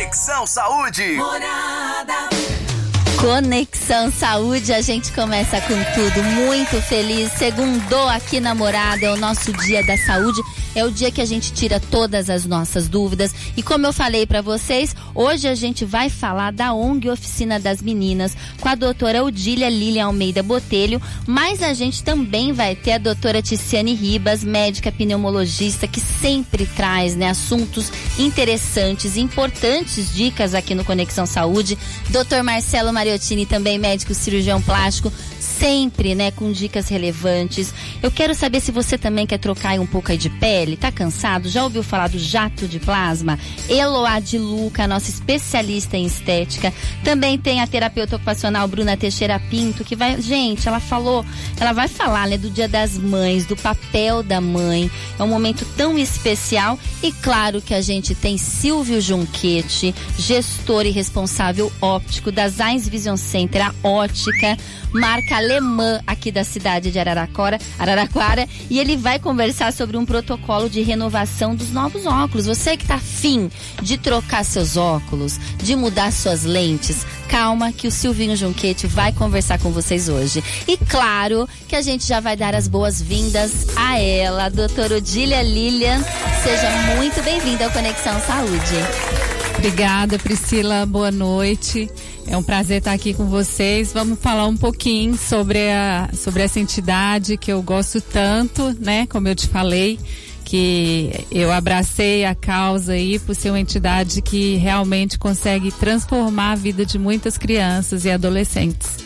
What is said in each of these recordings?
Conexão Saúde. Morada. Conexão Saúde, a gente começa com tudo, muito feliz. Segundou aqui namorada, é o nosso dia da saúde, é o dia que a gente tira todas as nossas dúvidas. E como eu falei para vocês, hoje a gente vai falar da ONG Oficina das Meninas com a doutora Odília Lilian Almeida Botelho, mas a gente também vai ter a doutora Ticiane Ribas, médica pneumologista, que sempre traz né, assuntos interessantes, importantes dicas aqui no Conexão Saúde. Doutor Marcelo Mariottini, também médico cirurgião plástico, sempre, né, com dicas relevantes. Eu quero saber se você também quer trocar um pouco aí de pele, tá cansado? Já ouviu falar do jato de plasma? Eloá de Luca, nossa especialista em estética. Também tem a terapeuta ocupacional Bruna Teixeira Pinto, que vai, gente, ela falou, ela vai falar, né, do Dia das Mães, do papel da mãe. É um momento tão especial e claro que a gente tem Silvio Junquete, gestor e responsável óptico da Zines Vision Center, a ótica, marca alemã aqui da cidade de Araraquara, Araraquara, e ele vai conversar sobre um protocolo de renovação dos novos óculos. Você que está afim de trocar seus óculos, de mudar suas lentes, calma que o Silvinho Junquete vai conversar com vocês hoje. E claro que a gente já vai dar as boas-vindas a ela, a doutora Odília Lilian. Seja muito bem-vinda ao Conexão Saúde. Obrigada, Priscila. Boa noite. É um prazer estar aqui com vocês. Vamos falar um pouquinho sobre, a, sobre essa entidade que eu gosto tanto, né? Como eu te falei, que eu abracei a causa aí por ser uma entidade que realmente consegue transformar a vida de muitas crianças e adolescentes.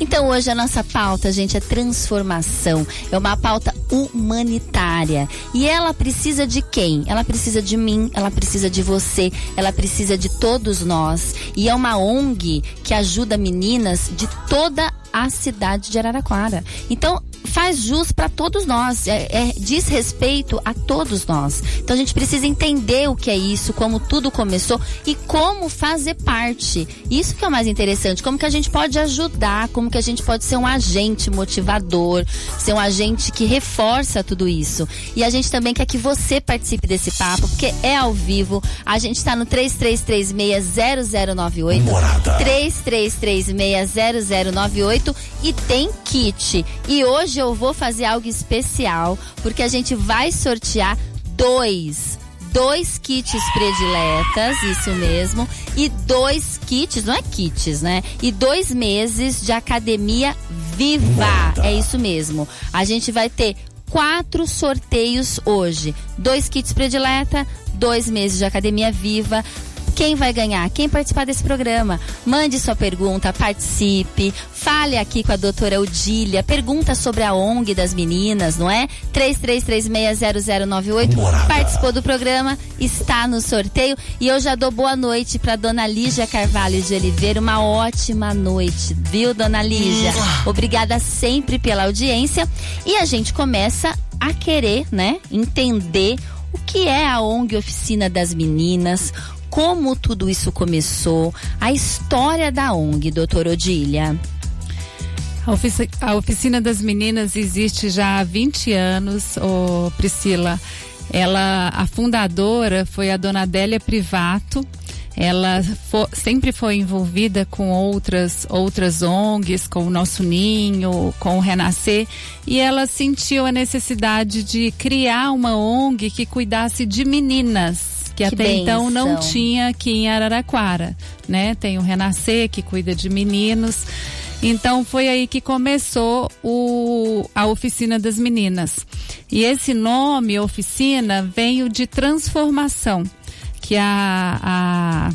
Então hoje a nossa pauta, gente, é transformação. É uma pauta humanitária. E ela precisa de quem? Ela precisa de mim, ela precisa de você, ela precisa de todos nós. E é uma ONG que ajuda meninas de toda a cidade de Araraquara. Então, faz jus para todos nós, é, é, diz respeito a todos nós. Então a gente precisa entender o que é isso, como tudo começou e como fazer parte. Isso que é o mais interessante, como que a gente pode ajudar, como que a gente pode ser um agente motivador, ser um agente que reforça tudo isso. E a gente também quer que você participe desse papo, porque é ao vivo. A gente está no 33360098. Morada. 33360098 e tem kit. E hoje hoje eu vou fazer algo especial, porque a gente vai sortear dois dois kits prediletas, isso mesmo, e dois kits, não é kits, né? E dois meses de academia viva. É isso mesmo. A gente vai ter quatro sorteios hoje. Dois kits predileta, dois meses de academia viva. Quem vai ganhar? Quem participar desse programa? Mande sua pergunta, participe, fale aqui com a doutora Odília, pergunta sobre a ONG das meninas, não é? 33360098. Participou do programa, está no sorteio e eu já dou boa noite para dona Lígia Carvalho de Oliveira. Uma ótima noite, viu, dona Lígia? Obrigada sempre pela audiência e a gente começa a querer, né, entender o que é a ONG Oficina das Meninas, como tudo isso começou, a história da ONG, doutora Odília. A, ofici a Oficina das Meninas existe já há 20 anos, oh, Priscila. Ela, a fundadora foi a dona Adélia Privato. Ela sempre foi envolvida com outras outras ONGs, com o Nosso Ninho, com o Renascer, e ela sentiu a necessidade de criar uma ONG que cuidasse de meninas que, que até benção. então não tinha aqui em Araraquara, né? Tem o Renascer que cuida de meninos. Então foi aí que começou o, a oficina das meninas. E esse nome, oficina, veio de transformação, que a, a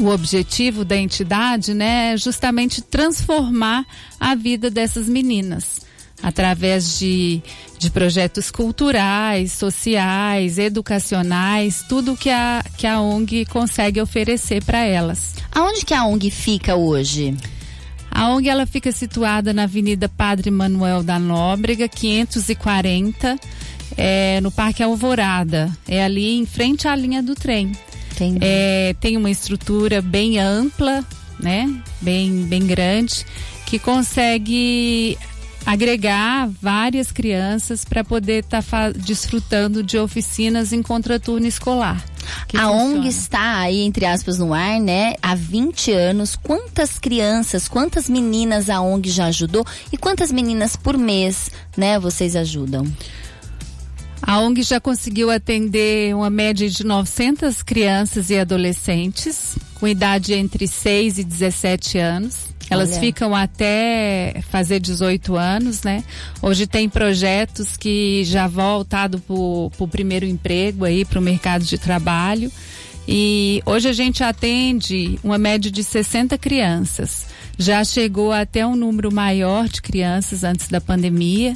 o objetivo da entidade, né, é justamente transformar a vida dessas meninas através de, de projetos culturais, sociais, educacionais, tudo que a, que a ONG consegue oferecer para elas. Aonde que a ONG fica hoje? A ONG ela fica situada na Avenida Padre Manuel da Nóbrega, 540, é, no Parque Alvorada. É ali em frente à linha do trem. É, tem uma estrutura bem ampla, né? Bem, bem grande, que consegue agregar várias crianças para poder estar tá desfrutando de oficinas em contraturno escolar. Que a funciona. ONG está aí, entre aspas, no ar, né? Há 20 anos. Quantas crianças, quantas meninas a ONG já ajudou e quantas meninas por mês, né, vocês ajudam? A ONG já conseguiu atender uma média de 900 crianças e adolescentes com idade entre 6 e 17 anos. Elas Olha. ficam até fazer 18 anos, né? Hoje tem projetos que já voltado para o primeiro emprego aí, para o mercado de trabalho. E hoje a gente atende uma média de 60 crianças. Já chegou até um número maior de crianças antes da pandemia.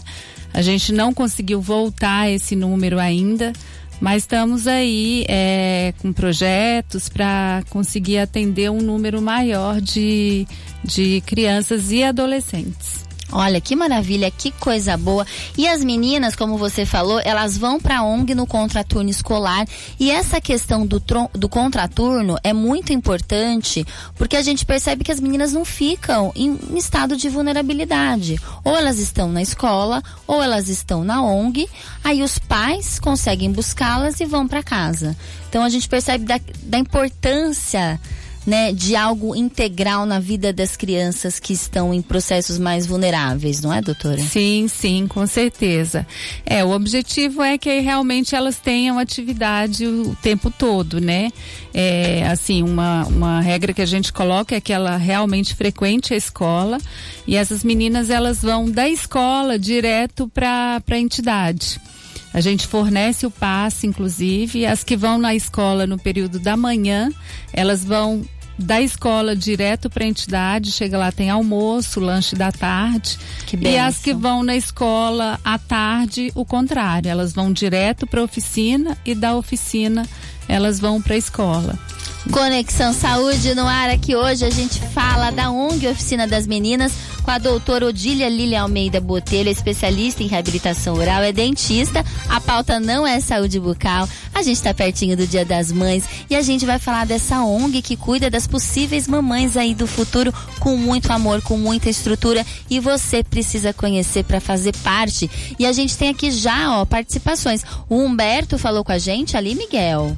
A gente não conseguiu voltar a esse número ainda, mas estamos aí é, com projetos para conseguir atender um número maior de, de crianças e adolescentes. Olha que maravilha, que coisa boa. E as meninas, como você falou, elas vão para a ONG no contraturno escolar. E essa questão do, do contraturno é muito importante porque a gente percebe que as meninas não ficam em, estado de vulnerabilidade. Ou elas estão na escola, ou elas estão na ONG. Aí os pais conseguem buscá-las e vão para casa. Então a gente percebe da, da importância né, de algo integral na vida das crianças que estão em processos mais vulneráveis, não é, doutora? Sim, sim, com certeza. É, o objetivo é que realmente elas tenham atividade o tempo todo, né? É, assim, uma, uma regra que a gente coloca é que ela realmente frequente a escola e essas meninas elas vão da escola direto para a entidade. A gente fornece o passe, inclusive, as que vão na escola no período da manhã, elas vão da escola direto para a entidade, chega lá, tem almoço, lanche da tarde. e as que vão na escola à tarde, o contrário, elas vão direto para a oficina e da oficina elas vão para a escola. Conexão Saúde no ar aqui hoje a gente fala da ONG Oficina das Meninas com a doutora Odília Lília Almeida Botelho, especialista em reabilitação oral, é dentista. A pauta não é saúde bucal. A gente está pertinho do Dia das Mães e a gente vai falar dessa ONG que cuida das possíveis mamães aí do futuro com muito amor, com muita estrutura e você precisa conhecer para fazer parte. E a gente tem aqui já, ó, participações. O Humberto falou com a gente ali, Miguel.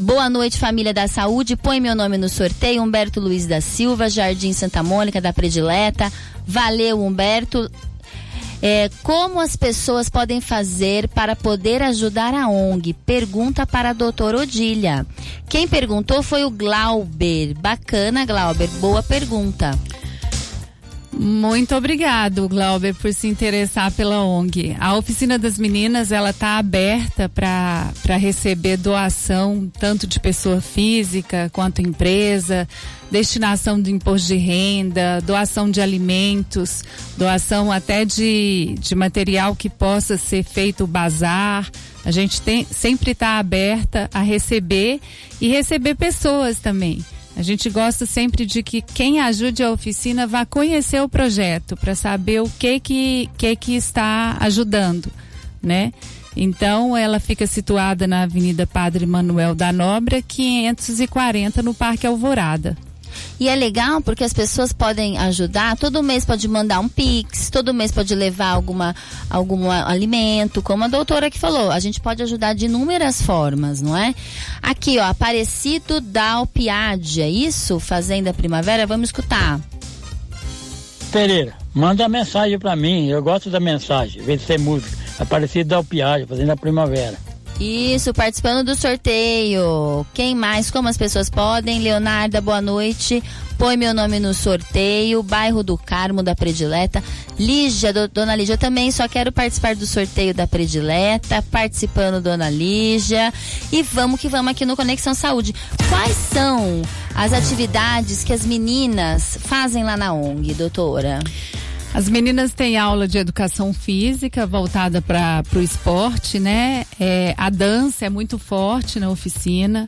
Boa noite, família da saúde. Põe meu nome no sorteio. Humberto Luiz da Silva, Jardim Santa Mônica, da Predileta. Valeu, Humberto. É, como as pessoas podem fazer para poder ajudar a ONG? Pergunta para a doutora Odília. Quem perguntou foi o Glauber. Bacana, Glauber. Boa pergunta. Muito obrigado, Glauber, por se interessar pela ONG. A oficina das meninas ela está aberta para receber doação tanto de pessoa física quanto empresa, destinação de imposto de renda, doação de alimentos, doação até de, de material que possa ser feito bazar. A gente tem, sempre está aberta a receber e receber pessoas também. A gente gosta sempre de que quem ajude a oficina vá conhecer o projeto para saber o que que, que que está ajudando, né? Então, ela fica situada na Avenida Padre Manuel da Nóbrega, 540, no Parque Alvorada. E é legal porque as pessoas podem ajudar, todo mês pode mandar um pix, todo mês pode levar alguma algum alimento, como a doutora que falou, a gente pode ajudar de inúmeras formas, não é? Aqui, ó, Aparecido da Alpiade, é isso? Fazenda Primavera, vamos escutar. Pereira, manda mensagem para mim, eu gosto da mensagem, vem de ser música. Aparecido da Alpiade, Fazenda Primavera. Isso, participando do sorteio. Quem mais? Como as pessoas podem? Leonarda, boa noite. Põe meu nome no sorteio. Bairro do Carmo da Predileta. Lígia, do, dona Lígia, também só quero participar do sorteio da Predileta. Participando, dona Lígia. E vamos que vamos aqui no Conexão Saúde. Quais são as atividades que as meninas fazem lá na ONG, doutora? As meninas têm aula de educação física voltada para o esporte, né? É, a dança é muito forte na oficina.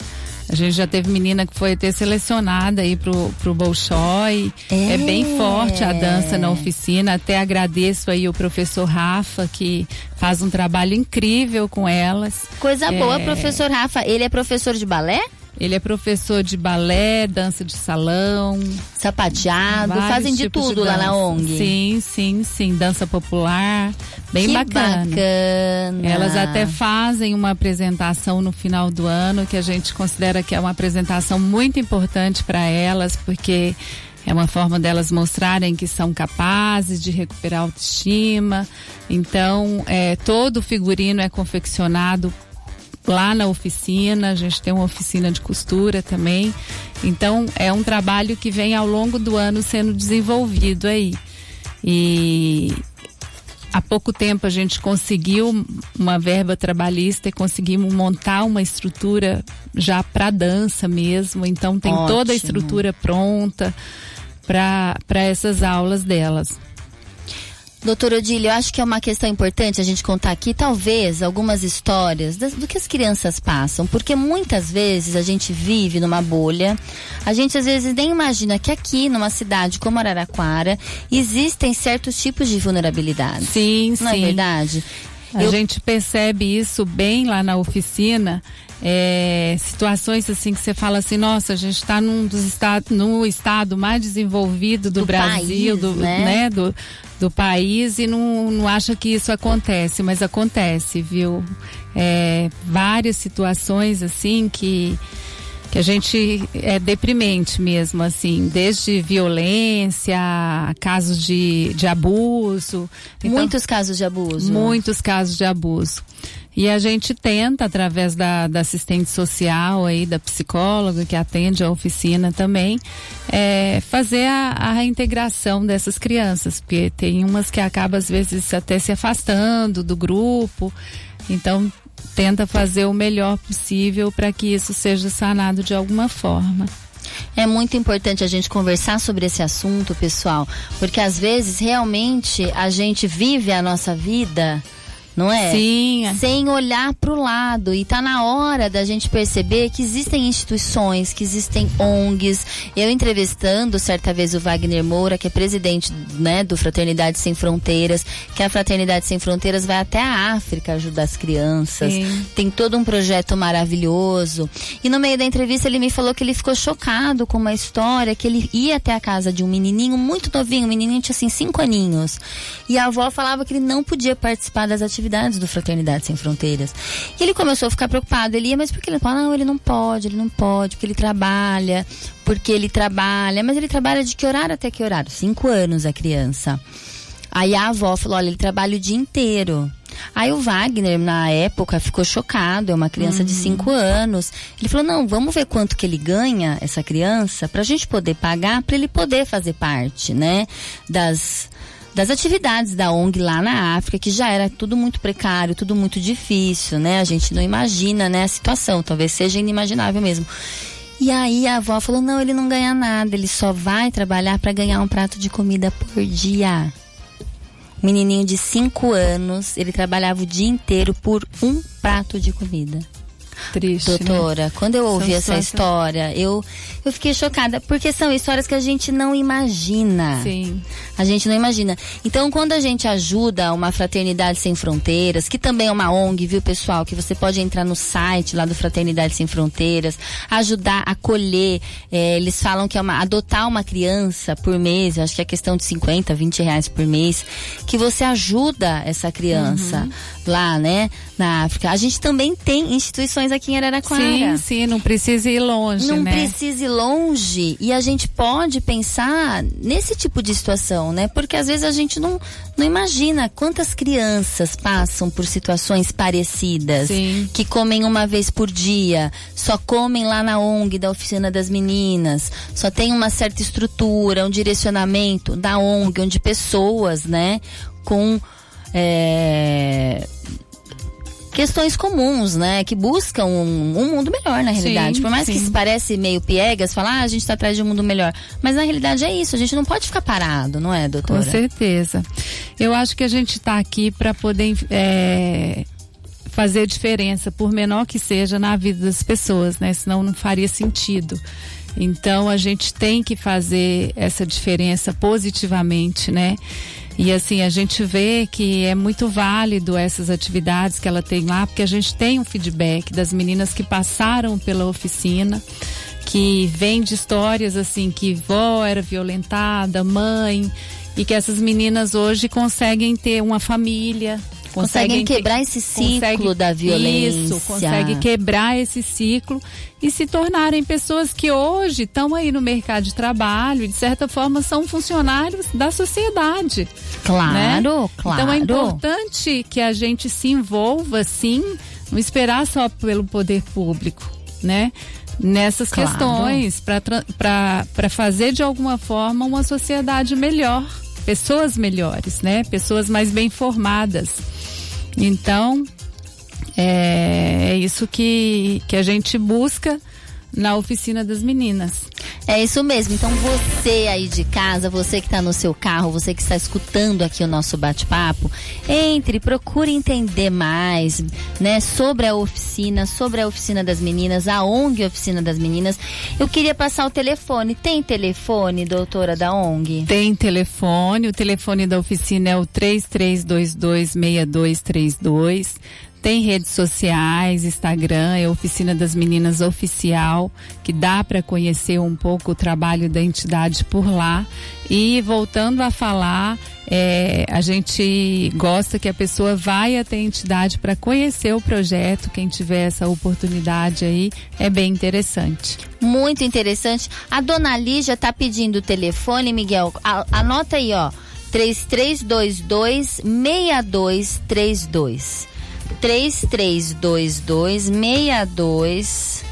A gente já teve menina que foi até selecionada aí pro, pro Bolshoi. É. é bem forte a dança na oficina. Até agradeço aí o professor Rafa, que faz um trabalho incrível com elas. Coisa é... boa, professor Rafa. Ele é professor de balé? Ele é professor de balé, dança de salão. Sapateado, fazem de tudo de lá na ONG. Sim, sim, sim. Dança popular. Bem que bacana. bacana. Elas até fazem uma apresentação no final do ano que a gente considera que é uma apresentação muito importante para elas, porque é uma forma delas mostrarem que são capazes de recuperar a autoestima. Então, é, todo o figurino é confeccionado lá na oficina, a gente tem uma oficina de costura também. Então, é um trabalho que vem ao longo do ano sendo desenvolvido aí. E há pouco tempo a gente conseguiu uma verba trabalhista e conseguimos montar uma estrutura já para dança mesmo. Então, tem Ótimo. toda a estrutura pronta para essas aulas delas. Doutor Odílio, eu acho que é uma questão importante a gente contar aqui, talvez, algumas histórias do, do que as crianças passam, porque muitas vezes a gente vive numa bolha, a gente às vezes nem imagina que aqui, numa cidade como Araraquara, existem certos tipos de vulnerabilidade. Sim, Não é sim. é verdade? A eu... gente percebe isso bem lá na oficina. É, situações assim que você fala assim, nossa, a gente está num dos estados, no estado mais desenvolvido do, do Brasil, país, do, né? né? do, do país e não, não acha que isso acontece, mas acontece, viu? É, várias situações assim que que a gente é deprimente mesmo, assim, desde violência, casos de, de abuso. Então, muitos casos de abuso. Muitos casos de abuso. E a gente tenta, através da, da assistente social aí, da psicóloga que atende a oficina também, é, fazer a, a reintegração dessas crianças, porque tem umas que acabam às vezes até se afastando do grupo. Então tenta fazer o melhor possível para que isso seja sanado de alguma forma. É muito importante a gente conversar sobre esse assunto, pessoal, porque às vezes realmente a gente vive a nossa vida não é? Sim. Sem olhar para o lado. E tá na hora da gente perceber que existem instituições, que existem ONGs. Eu entrevistando certa vez o Wagner Moura, que é presidente né, do Fraternidade Sem Fronteiras, que a Fraternidade Sem Fronteiras vai até a África ajudar as crianças. Sim. Tem todo um projeto maravilhoso. E no meio da entrevista ele me falou que ele ficou chocado com uma história que ele ia até a casa de um menininho muito novinho, o menininho tinha assim cinco aninhos. E a avó falava que ele não podia participar das atividades atividades do Fraternidade Sem Fronteiras. E ele começou a ficar preocupado. Ele ia, mas por que ele fala, não, ele não pode, ele não pode, porque ele trabalha, porque ele trabalha. Mas ele trabalha de que horário até que horário? Cinco anos a criança. Aí a avó falou, olha, ele trabalha o dia inteiro. Aí o Wagner, na época, ficou chocado, é uma criança uhum. de 5 anos. Ele falou: não, vamos ver quanto que ele ganha, essa criança, para a gente poder pagar, para ele poder fazer parte, né? Das, das atividades da ONG lá na África, que já era tudo muito precário, tudo muito difícil, né? A gente não imagina, né, a situação, talvez seja inimaginável mesmo. E aí a avó falou: "Não, ele não ganha nada, ele só vai trabalhar para ganhar um prato de comida por dia". Menininho de 5 anos, ele trabalhava o dia inteiro por um prato de comida. Triste. Né? Doutora, né? quando eu ouvi são essa história, eu, eu fiquei chocada, porque são histórias que a gente não imagina. Sim. A gente não imagina. Então, quando a gente ajuda uma Fraternidade Sem Fronteiras, que também é uma ONG, viu, pessoal? Que você pode entrar no site lá do Fraternidade Sem Fronteiras, ajudar a acolher. É, eles falam que é uma, adotar uma criança por mês, acho que é questão de 50, 20 reais por mês, que você ajuda essa criança uhum. lá, né, na África. A gente também tem instituições aqui em Araraquara. Sim, sim, não precisa ir longe, não né? precisa ir longe. E a gente pode pensar nesse tipo de situação, né? Porque às vezes a gente não, não imagina quantas crianças passam por situações parecidas. Sim. Que comem uma vez por dia, só comem lá na ONG da Oficina das Meninas, só tem uma certa estrutura, um direcionamento da ONG, onde pessoas, né, com. É, questões comuns, né? Que buscam um, um mundo melhor na realidade. Sim, Por mais sim. que se parece meio piegas, falar, ah, a gente está atrás de um mundo melhor. Mas na realidade é isso, a gente não pode ficar parado, não é, doutora? Com certeza. Eu acho que a gente está aqui para poder é, fazer diferença, por menor que seja, na vida das pessoas, né? Senão não faria sentido. Então a gente tem que fazer essa diferença positivamente, né? E assim, a gente vê que é muito válido essas atividades que ela tem lá, porque a gente tem um feedback das meninas que passaram pela oficina, que vem de histórias assim, que vó era violentada, mãe, e que essas meninas hoje conseguem ter uma família, conseguem, quebrar esse ciclo consegue, da violência. Isso, consegue quebrar esse ciclo e se tornarem pessoas que hoje estão aí no mercado de trabalho e de certa forma são funcionários da sociedade. Claro, né? claro. Então é importante que a gente se envolva sim, não esperar só pelo poder público, né? Nessas claro. questões, para fazer de alguma forma uma sociedade melhor, pessoas melhores, né? Pessoas mais bem formadas. Então, é, é isso que, que a gente busca na oficina das meninas. É isso mesmo. Então você aí de casa, você que está no seu carro, você que está escutando aqui o nosso bate-papo, entre, procure entender mais, né, sobre a oficina, sobre a oficina das meninas, a ONG Oficina das Meninas. Eu queria passar o telefone. Tem telefone, doutora da ONG? Tem telefone. O telefone da oficina é o 3322 6232. Tem redes sociais, Instagram, é Oficina das Meninas Oficial, que dá para conhecer um pouco o trabalho da entidade por lá. E voltando a falar, é, a gente gosta que a pessoa vá até a entidade para conhecer o projeto. Quem tiver essa oportunidade aí, é bem interessante. Muito interessante. A dona Lígia está pedindo o telefone, Miguel. Anota aí, ó. 3322 6232. 332262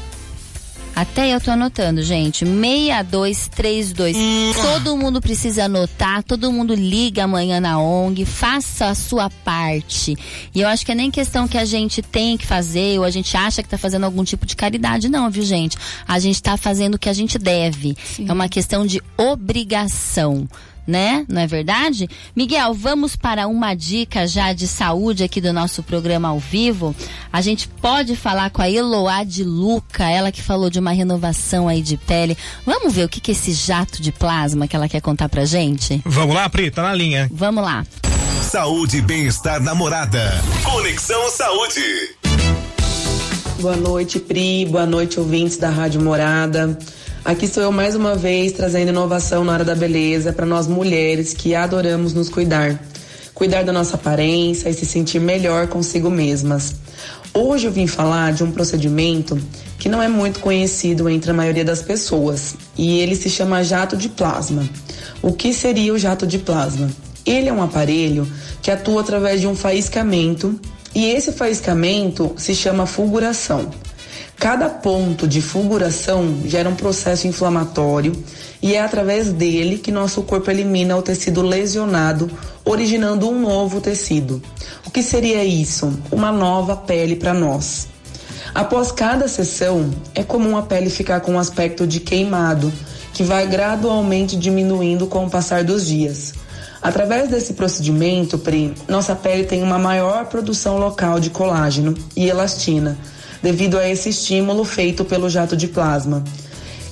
até eu tô anotando, gente. 6232. Hum. Todo mundo precisa anotar, todo mundo liga amanhã na ONG, faça a sua parte. E eu acho que é nem questão que a gente tem que fazer ou a gente acha que tá fazendo algum tipo de caridade, não, viu, gente? A gente tá fazendo o que a gente deve. Sim. É uma questão de obrigação né? Não é verdade? Miguel, vamos para uma dica já de saúde aqui do nosso programa ao vivo. A gente pode falar com a Eloá de Luca, ela que falou de uma renovação aí de pele. Vamos ver o que, que é esse jato de plasma que ela quer contar pra gente? Vamos lá, Pri, tá na linha. Vamos lá. Saúde e bem-estar namorada. Conexão Saúde. Boa noite, Pri. Boa noite, ouvintes da Rádio Morada. Aqui estou eu mais uma vez trazendo inovação na área da beleza para nós mulheres que adoramos nos cuidar. Cuidar da nossa aparência e se sentir melhor consigo mesmas. Hoje eu vim falar de um procedimento que não é muito conhecido entre a maioria das pessoas e ele se chama jato de plasma. O que seria o jato de plasma? Ele é um aparelho que atua através de um faiscamento e esse faiscamento se chama fulguração. Cada ponto de fulguração gera um processo inflamatório e é através dele que nosso corpo elimina o tecido lesionado, originando um novo tecido. O que seria isso? Uma nova pele para nós. Após cada sessão, é comum a pele ficar com um aspecto de queimado, que vai gradualmente diminuindo com o passar dos dias. Através desse procedimento, Pri, nossa pele tem uma maior produção local de colágeno e elastina devido a esse estímulo feito pelo jato de plasma.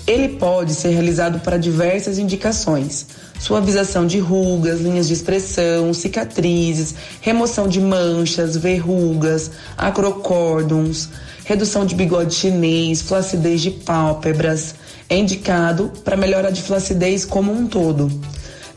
Ele pode ser realizado para diversas indicações: suavização de rugas, linhas de expressão, cicatrizes, remoção de manchas, verrugas, acrocórdons, redução de bigode chinês, flacidez de pálpebras. É indicado para melhora de flacidez como um todo.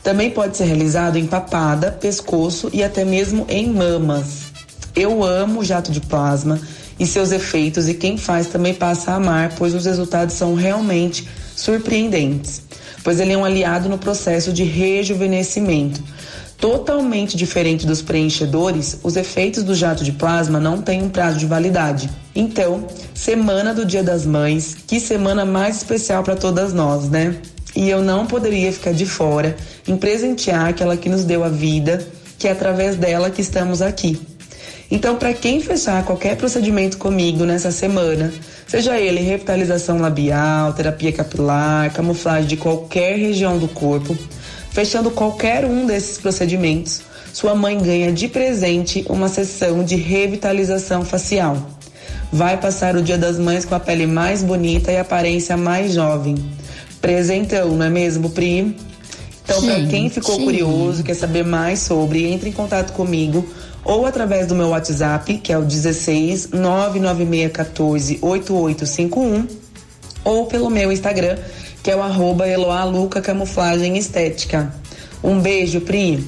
Também pode ser realizado em papada, pescoço e até mesmo em mamas. Eu amo jato de plasma e seus efeitos e quem faz também passa a amar, pois os resultados são realmente surpreendentes, pois ele é um aliado no processo de rejuvenescimento. Totalmente diferente dos preenchedores, os efeitos do jato de plasma não têm um prazo de validade. Então, semana do Dia das Mães, que semana mais especial para todas nós, né? E eu não poderia ficar de fora em presentear aquela que nos deu a vida, que é através dela que estamos aqui. Então, para quem fechar qualquer procedimento comigo nessa semana, seja ele revitalização labial, terapia capilar, camuflagem de qualquer região do corpo, fechando qualquer um desses procedimentos, sua mãe ganha de presente uma sessão de revitalização facial. vai passar o Dia das Mães com a pele mais bonita e aparência mais jovem. Presentão, não é mesmo, Pri? Então, para quem ficou Gente. curioso, quer saber mais sobre, entre em contato comigo ou através do meu WhatsApp, que é o 16 99614 8851, ou pelo meu Instagram, que é o arroba Eloá Luca Camuflagem Estética. Um beijo, Pri.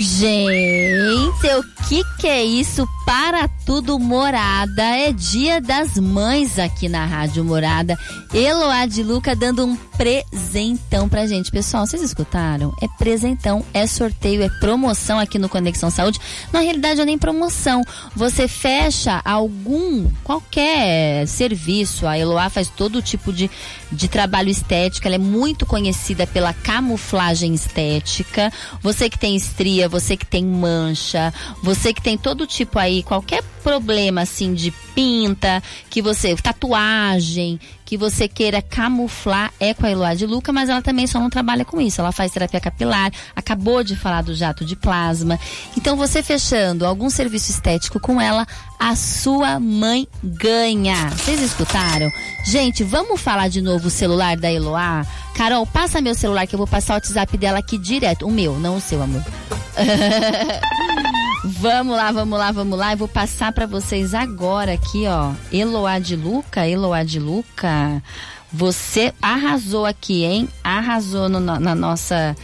Gente, o que que é isso? Para tudo morada. É dia das mães aqui na Rádio Morada. Eloá de Luca dando um presentão pra gente. Pessoal, vocês escutaram? É presentão, é sorteio, é promoção aqui no Conexão Saúde. Na realidade, é nem promoção. Você fecha algum, qualquer serviço. A Eloá faz todo tipo de, de trabalho estético. Ela é muito conhecida pela camuflagem estética. Você que tem estria, você que tem mancha, você que tem todo tipo aí, qualquer problema assim de pinta, que você, tatuagem, que você queira camuflar, é com a Eloá de Luca, mas ela também só não trabalha com isso. Ela faz terapia capilar, acabou de falar do jato de plasma. Então você fechando algum serviço estético com ela, a sua mãe ganha. Vocês escutaram? Gente, vamos falar de novo o celular da Eloá? Carol, passa meu celular que eu vou passar o WhatsApp dela aqui direto. O meu, não o seu, amor. Vamos lá, vamos lá, vamos lá. Eu vou passar para vocês agora aqui, ó. Eloá de Luca, Eloá de Luca. Você arrasou aqui, hein? Arrasou no- na nossa.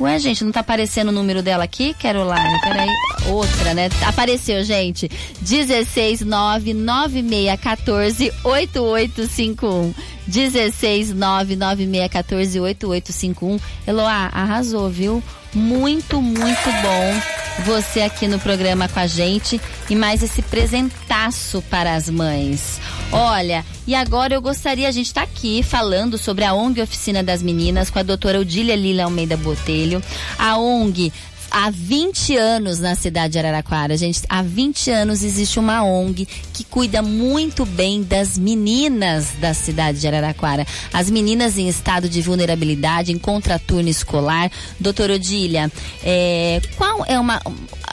Ué, gente, não tá aparecendo o número dela aqui, Caroline? Peraí. Outra, né? Apareceu, gente. 16996148851. 16996148851. Eloá, arrasou, viu? Muito, muito bom você aqui no programa com a gente e mais esse presentaço para as mães. Olha, e agora eu gostaria, a gente está aqui falando sobre a ONG Oficina das Meninas com a doutora Odília Lila Almeida Botelho. A ONG há 20 anos na cidade de Araraquara, gente. Há 20 anos existe uma ONG que cuida muito bem das meninas da cidade de Araraquara. As meninas em estado de vulnerabilidade, em contraturno escolar. Doutora Odília, é, qual é uma,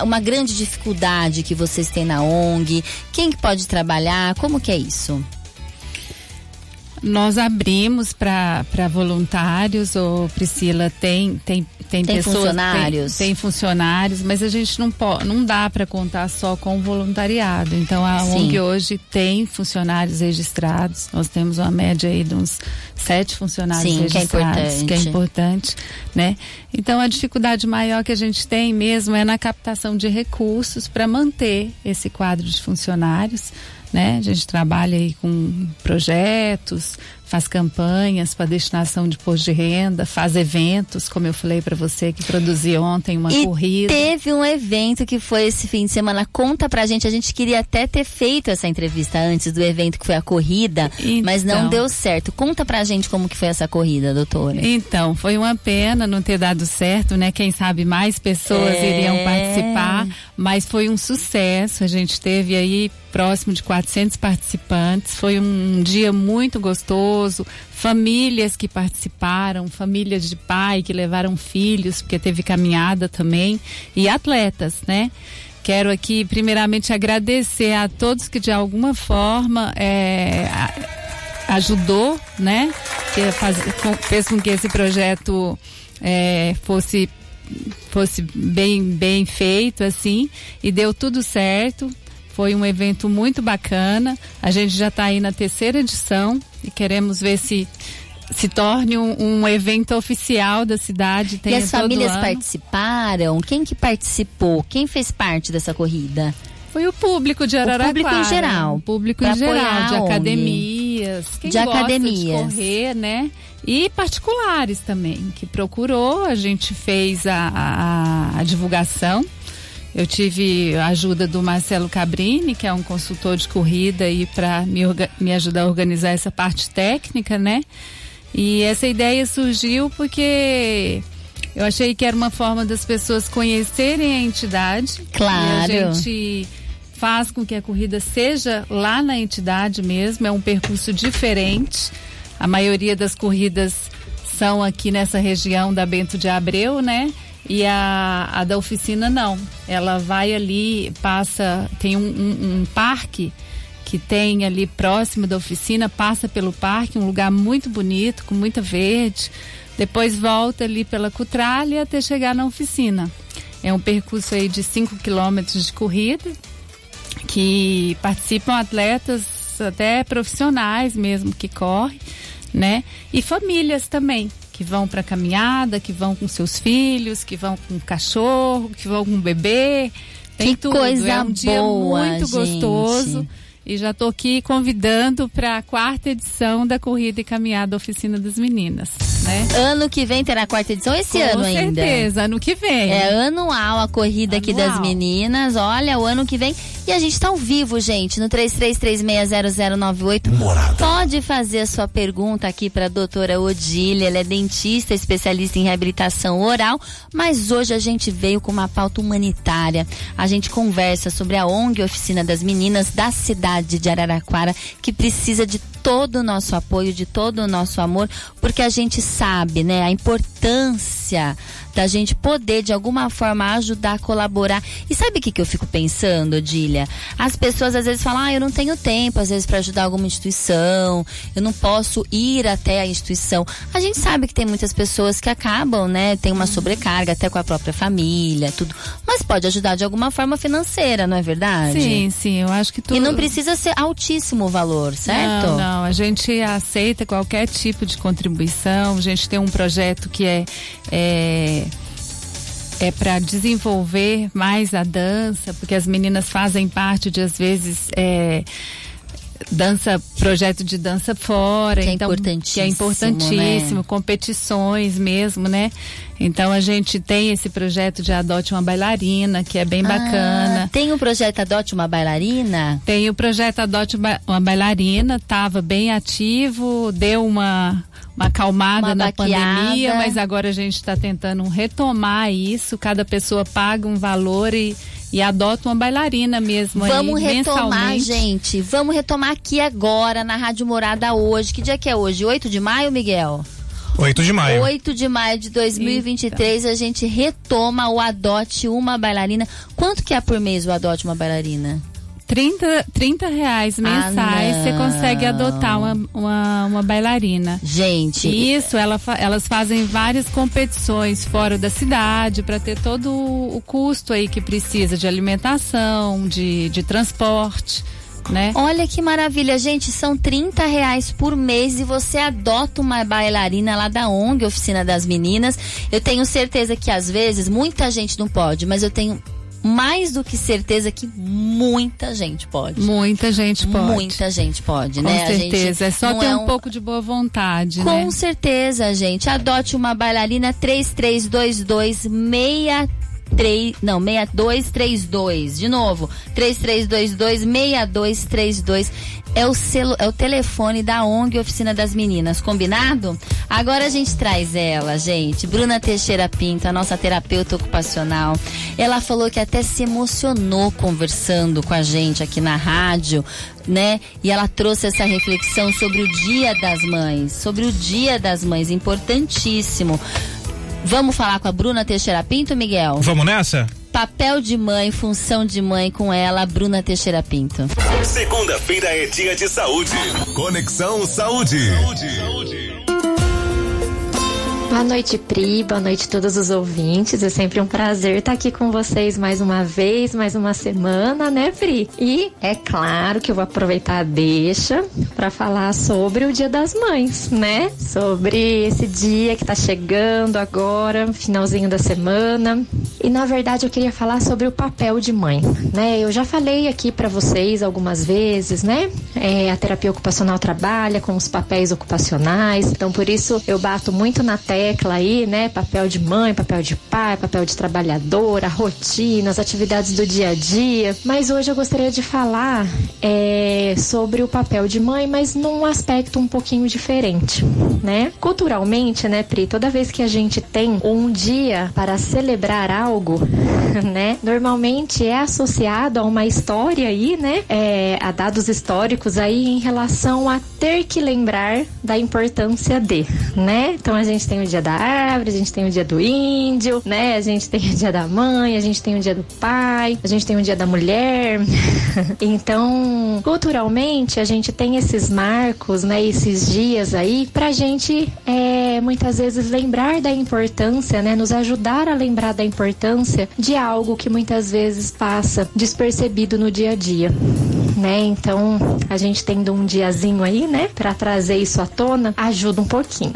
uma grande dificuldade que vocês têm na ONG? Quem que pode trabalhar? Como que é isso? Nós abrimos para voluntários, ou Priscila tem tem tem, Tem pessoas, funcionários? Tem, tem funcionários, mas a gente não pode, não dá para contar só com o voluntariado. Então a Sim. ONG hoje tem funcionários registrados. Nós temos uma média aí de uns sete funcionários Sim, que é registrados, que é importante. importante, né? Então a dificuldade maior que a gente tem mesmo é na captação de recursos para manter esse quadro de funcionários, né? A gente trabalha aí com projetos, faz campanhas para destinação de imposto de renda, faz eventos, como eu falei para você que produzi ontem uma e corrida. teve um evento que foi esse fim de semana. Conta pra gente. A gente queria até ter feito essa entrevista antes do evento que foi a corrida, mas não Então. deu certo. Conta pra gente como que foi essa corrida, doutora. Então, foi uma pena não ter dado certo, né? Quem sabe mais pessoas É. iriam participar, mas foi um sucesso. A gente teve aí próximo de 400 participantes. Foi um dia muito gostoso. Famílias que participaram, famílias de pai que levaram filhos, porque teve caminhada também, e atletas, né? Quero aqui, primeiramente, agradecer a todos que de alguma forma é, ajudou, né? Que faz, fez com que esse projeto é, fosse fosse bem bem feito assim e deu tudo certo. Foi um evento muito bacana. A gente já está aí na terceira edição e queremos ver se se torne um, um evento oficial da cidade. E tenha as famílias ano. participaram? Quem que participou? Quem fez parte dessa corrida? Foi o público de Araraquara. público em geral, O público em geral, de academias. Quem De academias. De correr, né? E particulares também, que procurou. A gente fez a, a- a divulgação. Eu tive a ajuda do Marcelo Cabrini, que é um consultor de corrida, aí para me, me ajudar a organizar essa parte técnica, né? E essa ideia surgiu porque eu achei que era uma forma das pessoas conhecerem a entidade. Claro. E a gente faz com que a corrida seja lá na entidade mesmo, é um percurso diferente. A maioria das corridas são aqui nessa região da Bento de Abreu, né? E a, a da oficina não. Ela vai ali, passa, tem um, um- um parque que tem ali próximo da oficina, passa pelo parque, um lugar muito bonito, com muita verde. Depois volta ali pela Cutralha até chegar na oficina. É um percurso aí de 5 quilômetros de corrida, que participam atletas até profissionais mesmo que correm, né? E famílias também que vão para caminhada, que vão com seus filhos, que vão com cachorro, que vão com bebê. Tem que tudo. coisa é um dia boa, muito gente. gostoso. E já estou aqui convidando para a quarta edição da Corrida e Caminhada Oficina das Meninas, né? Ano que vem terá a quarta edição, esse Com ano ainda. certeza, ano que vem. É anual a corrida aqui Anual. das meninas. Olha, o ano que vem. E a gente tá ao vivo, gente, no 33360098. Morada. Pode fazer a sua pergunta aqui para a doutora Odília. Ela é dentista, especialista em reabilitação oral. Mas hoje a gente veio com uma pauta humanitária. A gente conversa sobre a ONG Oficina das Meninas da cidade de Araraquara, que precisa de todo o nosso apoio, de todo o nosso amor, porque a gente sabe, né, a importância da gente poder de alguma forma ajudar, colaborar. E sabe o que, que eu fico pensando, Odília? As pessoas às vezes falam, ah, eu não tenho tempo, às vezes, para ajudar alguma instituição, eu não posso ir até a instituição. A gente sabe que tem muitas pessoas que acabam, né, tem uma sobrecarga até com a própria família, tudo. Mas pode ajudar de alguma forma financeira, não é verdade? Sim, sim, eu acho que tudo. E não precisa ser altíssimo o valor, certo? Não, não, a gente aceita qualquer tipo de contribuição. A gente tem um projeto que é é, é para desenvolver mais a dança, porque as meninas fazem parte de às vezes é, dança projeto de dança fora Que é então que é importantíssimo, importantíssimo né? competições mesmo né então a gente tem esse projeto de adote uma bailarina que é bem bacana Ah, tem o projeto Adote uma Bailarina? tem o projeto Adote uma Bailarina, estava bem ativo, deu uma, uma acalmada Uma na baqueada. pandemia, mas agora a gente está tentando retomar isso. Cada pessoa paga um valor e, e adota uma bailarina mesmo. Vamos aí, retomar, gente. Vamos retomar aqui agora na Rádio Morada hoje. Que dia que é hoje? 8 de maio, Miguel? 8 de maio. 8 de maio de 2023 a gente retoma o Adote uma Bailarina. Quanto que é por mês o Adote uma Bailarina? 30, 30 reais mensais Ah, você consegue adotar uma, uma, uma bailarina. Gente, Isso, ela elas fazem várias competições fora da cidade para ter todo o o custo aí que precisa de alimentação, de, de transporte, né? Olha que maravilha, gente. São 30 reais por mês e você adota uma bailarina lá da ONG, Oficina das Meninas. Eu tenho certeza que às vezes muita gente não pode, mas eu tenho mais do que certeza que muita gente pode. Muita gente pode. Muita gente pode, Com né? Gente certeza. É só ter é um pouco de boa vontade, Com né? certeza, gente. Adote uma bailarina 3322 63 não, 6232. De novo, 3322 6232 é o selo, é o telefone da ONG Oficina das Meninas, combinado? Agora a gente traz ela, gente, Bruna Teixeira Pinto, a nossa terapeuta ocupacional. Ela falou que até se emocionou conversando com a gente aqui na rádio, né? E ela trouxe essa reflexão sobre o Dia das Mães, sobre o Dia das Mães, importantíssimo. Vamos falar com a Bruna Teixeira Pinto, Miguel? Vamos nessa? Papel de mãe, função de mãe com ela, Bruna Teixeira Pinto. Segunda-feira é dia de saúde. Conexão Saúde. Boa noite, Pri. Boa noite a todos os ouvintes. É sempre um prazer estar aqui com vocês mais uma vez, mais uma semana, né, Pri? E é claro que eu vou aproveitar a deixa para falar sobre o Dia das Mães, né? Sobre esse dia que tá chegando agora, finalzinho da semana. E na verdade eu queria falar sobre o papel de mãe, né? Eu já falei aqui para vocês algumas vezes, né? É, a terapia ocupacional trabalha com os papéis ocupacionais, então por isso eu bato muito na tecla aí, né? Papel de mãe, papel de pai, papel de trabalhadora, rotina, as atividades do dia a dia. Mas hoje eu gostaria de falar é, sobre o papel de mãe, mas num aspecto um pouquinho diferente, né? Culturalmente, né, Pri, toda vez que a gente tem um dia para celebrar algo, né? Normalmente é associado a uma história aí, né? É, a dados históricos aí em relação a ter que lembrar da importância de, né? Então a gente tem o dia da árvore, a gente tem o dia do índio, né? A gente tem o dia da mãe, a gente tem o dia do pai, a gente tem o dia da mulher. então, culturalmente, a gente tem esses marcos, né? Esses dias aí pra gente é, muitas vezes lembrar da importância, né? Nos ajudar a lembrar da importância de algo que muitas vezes passa despercebido no dia a dia né? Então, a gente tendo um diazinho aí, né, para trazer isso à tona, ajuda um pouquinho.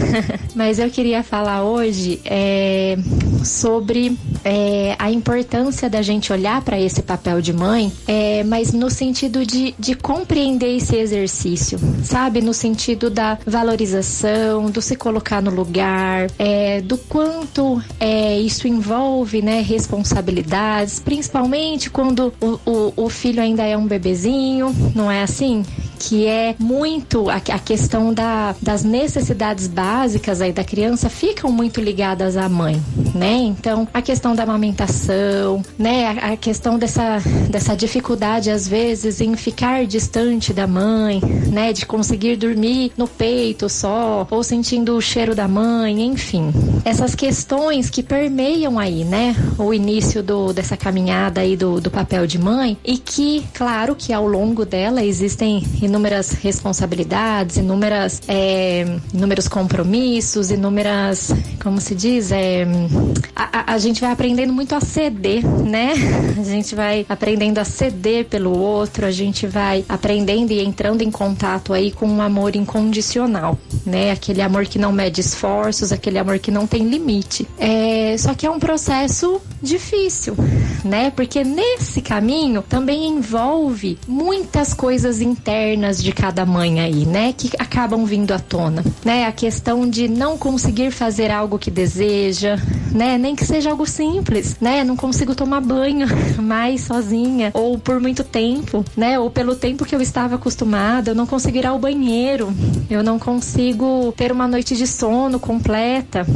Mas eu queria falar hoje é, sobre é, a importância da gente olhar para esse papel de mãe, é, mas no sentido de, de compreender esse exercício, sabe? No sentido da valorização, do se colocar no lugar, é, do quanto é, isso envolve, né, responsabilidades, principalmente quando o, o, o filho ainda é um bebezinho, não é assim? Que é muito a, a questão da, das necessidades básicas aí da criança ficam muito ligadas à mãe, né? Então, a questão da amamentação, né? A, a questão dessa, dessa dificuldade, às vezes, em ficar distante da mãe, né? De conseguir dormir no peito só, ou sentindo o cheiro da mãe, enfim. Essas questões que permeiam aí, né? O início do, dessa caminhada aí do, do papel de mãe e que, claro, que ao longo dela existem inúmeras responsabilidades, inúmeras, é, inúmeros compromissos, inúmeras, como se diz, é, a, a, gente vai aprendendo muito a ceder, né? A gente vai aprendendo a ceder pelo outro, a gente vai aprendendo e entrando em contato aí com um amor incondicional, né? Aquele amor que não mede esforços, aquele amor que não tem limite. É, só que é um processo difícil, né? Porque nesse caminho também envolve muitas coisas internas de cada mãe aí, né? Que acabam vindo à tona, né? A questão de não conseguir fazer algo que deseja, né? Nem que seja algo simples, né? Não consigo tomar banho mais sozinha ou por muito tempo, né? Ou pelo tempo que eu estava acostumada, eu não consigo ir ao banheiro, eu não consigo ter uma noite de sono completa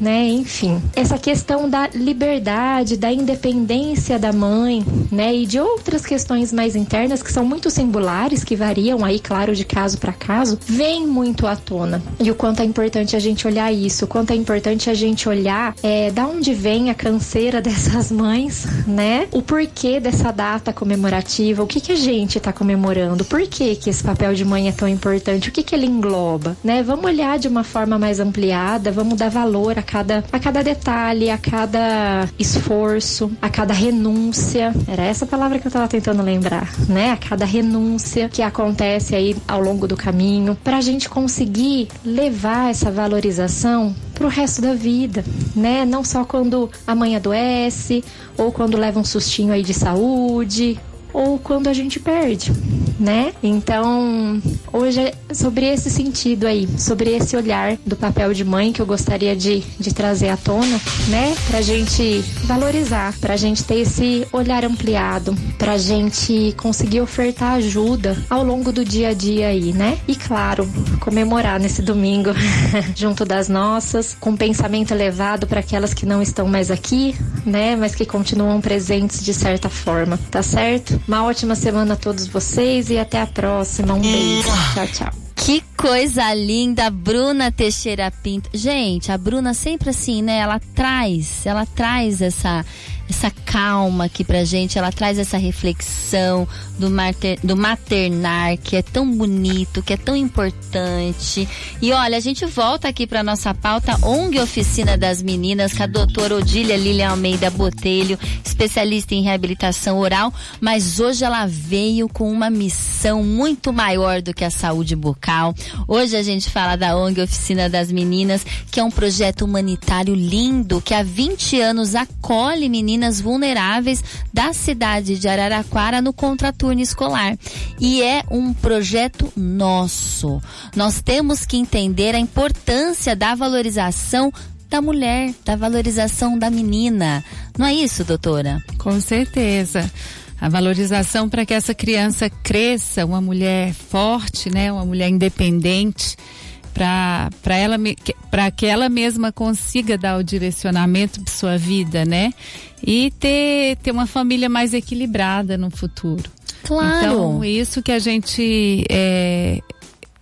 né? Enfim, essa questão da liberdade, da independência da mãe, né? E de outras questões mais internas que são muito singulares, que variam aí, claro, de caso para caso, vem muito à tona. E o quanto é importante a gente olhar isso, o quanto é importante a gente olhar é, da onde vem a canseira dessas mães, né? O porquê dessa data comemorativa, o que que a gente está comemorando, por que que esse papel de mãe é tão importante, o que que ele engloba, né? Vamos olhar de uma forma mais ampliada, vamos dar valor a cada, a cada detalhe, a cada esforço, a cada renúncia. Era essa palavra que eu tava tentando lembrar, né? A cada renúncia que acontece aí ao longo do caminho, para a gente conseguir levar essa valorização pro resto da vida, né? Não só quando a mãe adoece, ou quando leva um sustinho aí de saúde, ou quando a gente perde, né? Então, hoje é sobre esse sentido aí, sobre esse olhar do papel de mãe que eu gostaria de, de trazer à tona, né? Pra gente valorizar, pra gente ter esse olhar ampliado, pra gente conseguir ofertar ajuda ao longo do dia a dia aí, né? E claro, comemorar nesse domingo junto das nossas, com pensamento elevado para aquelas que não estão mais aqui, né? Mas que continuam presentes de certa forma, tá certo? Uma ótima semana a todos vocês e até a próxima. Um beijo. Tchau, tchau. Que coisa linda, Bruna Teixeira Pinto. Gente, a Bruna sempre assim, né? Ela traz, ela traz essa essa calma aqui pra gente, ela traz essa reflexão do, mater, do maternar, que é tão bonito, que é tão importante. E olha, a gente volta aqui pra nossa pauta ONG Oficina das Meninas, com a doutora Odília Lilian Almeida Botelho, especialista em reabilitação oral, mas hoje ela veio com uma missão muito maior do que a saúde bucal. Hoje a gente fala da ONG Oficina das Meninas, que é um projeto humanitário lindo, que há 20 anos acolhe meninas meninas vulneráveis da cidade de Araraquara no contraturno escolar. E é um projeto nosso. Nós temos que entender a importância da valorização da mulher, da valorização da menina. Não é isso, doutora? Com certeza a valorização para que essa criança cresça uma mulher forte, né, uma mulher independente, para ela para que ela mesma consiga dar o direcionamento de sua vida, né? E ter ter uma família mais equilibrada no futuro. Claro. Então isso que a gente é,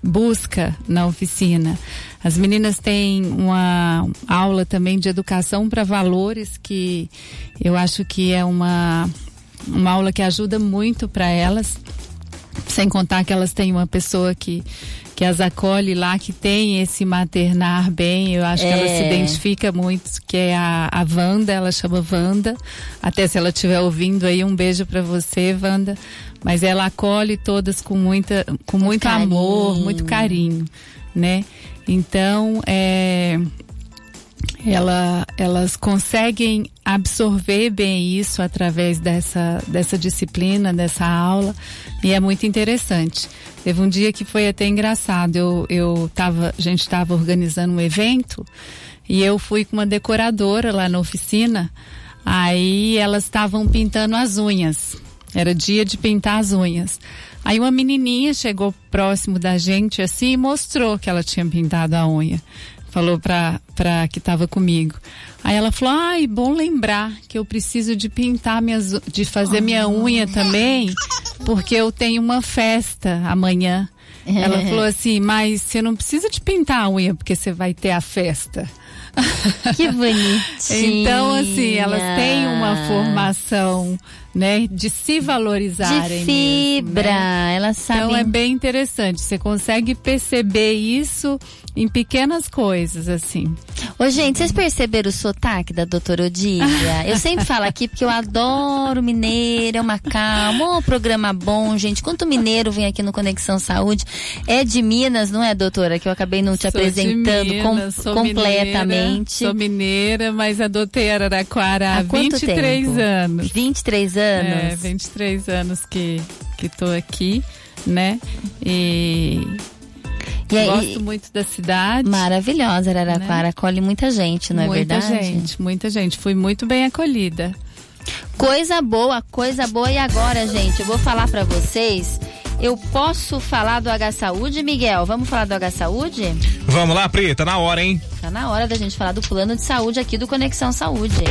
busca na oficina As meninas têm uma aula também de educação para valores que eu acho que é uma uma aula que ajuda muito para elas. Sem contar que elas têm uma pessoa que que as acolhe lá, que tem esse maternar bem, eu acho é. que ela se é. identifica muito, que é a, a Wanda, ela chama Wanda. Até se ela estiver ouvindo aí, um beijo para você, Wanda. Mas ela acolhe todas com muita, com muito, muito amor, muito carinho, né? Então, é, ela, elas conseguem absorver bem isso através dessa, dessa disciplina, dessa aula, e é muito interessante. Teve um dia que foi até engraçado. Eu, eu tava, a gente estava organizando um evento e eu fui com uma decoradora lá na oficina. Aí elas estavam pintando as unhas. Era dia de pintar as unhas. Aí uma menininha chegou próximo da gente assim e mostrou que ela tinha pintado a unha falou pra, pra que estava comigo. Aí ela falou: ai, bom lembrar que eu preciso de pintar minhas, de fazer minha unha também, porque eu tenho uma festa amanhã. Ela falou assim, mas você não precisa de pintar a unha porque você vai ter a festa. Que bonitinho. então, assim, elas têm uma formação né? De se valorizarem. De fibra, mesmo, né? elas sabem. Então é bem interessante. Você consegue perceber isso em pequenas coisas, assim. Ô, gente, vocês perceberam o sotaque da doutora Odília? eu sempre falo aqui porque eu adoro mineiro, é uma calma, um programa bom, gente. Quanto mineiro vem aqui no Conexão Saúde? É de Minas, não é, doutora? Que eu acabei não te sou apresentando Minas, com, completamente. Mineira, sou mineira, mas adotei Araraquara há, há 23 tempo? anos. 23 anos? É, 23 anos que, que tô aqui, né? E e aí, Gosto muito da cidade. Maravilhosa, Araraquara. Né? Acolhe muita gente, não muita é verdade? Muita gente, muita gente. Fui muito bem acolhida. Coisa boa, coisa boa. E agora, gente, eu vou falar para vocês eu posso falar do H Saúde, Miguel? Vamos falar do H Saúde? Vamos lá, Pri, tá na hora, hein? Tá na hora da gente falar do plano de saúde aqui do Conexão Saúde.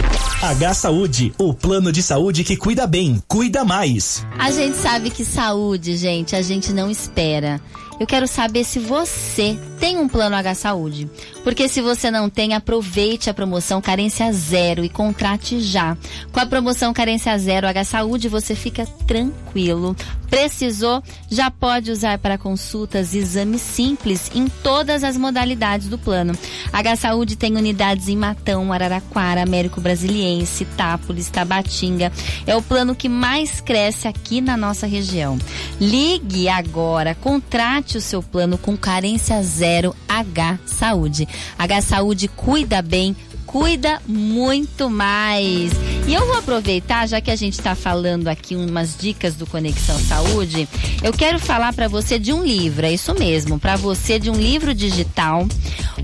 H Saúde, o plano de saúde que cuida bem, cuida mais. A gente sabe que saúde, gente, a gente não espera. Eu quero saber se você tem um plano H Saúde. Porque se você não tem, aproveite a promoção Carência Zero e contrate já. Com a promoção Carência Zero H Saúde, você fica tranquilo. Precisou? Já pode usar para consultas e exames simples em todas as modalidades do plano. H Saúde tem unidades em Matão, Araraquara, Américo Brasiliense, Tápolis, Tabatinga. É o plano que mais cresce aqui na nossa região. Ligue agora, contrate o seu plano com carência zero H Saúde. H Saúde cuida bem cuida muito mais. E eu vou aproveitar, já que a gente está falando aqui umas dicas do Conexão Saúde, eu quero falar para você de um livro, é isso mesmo, para você de um livro digital,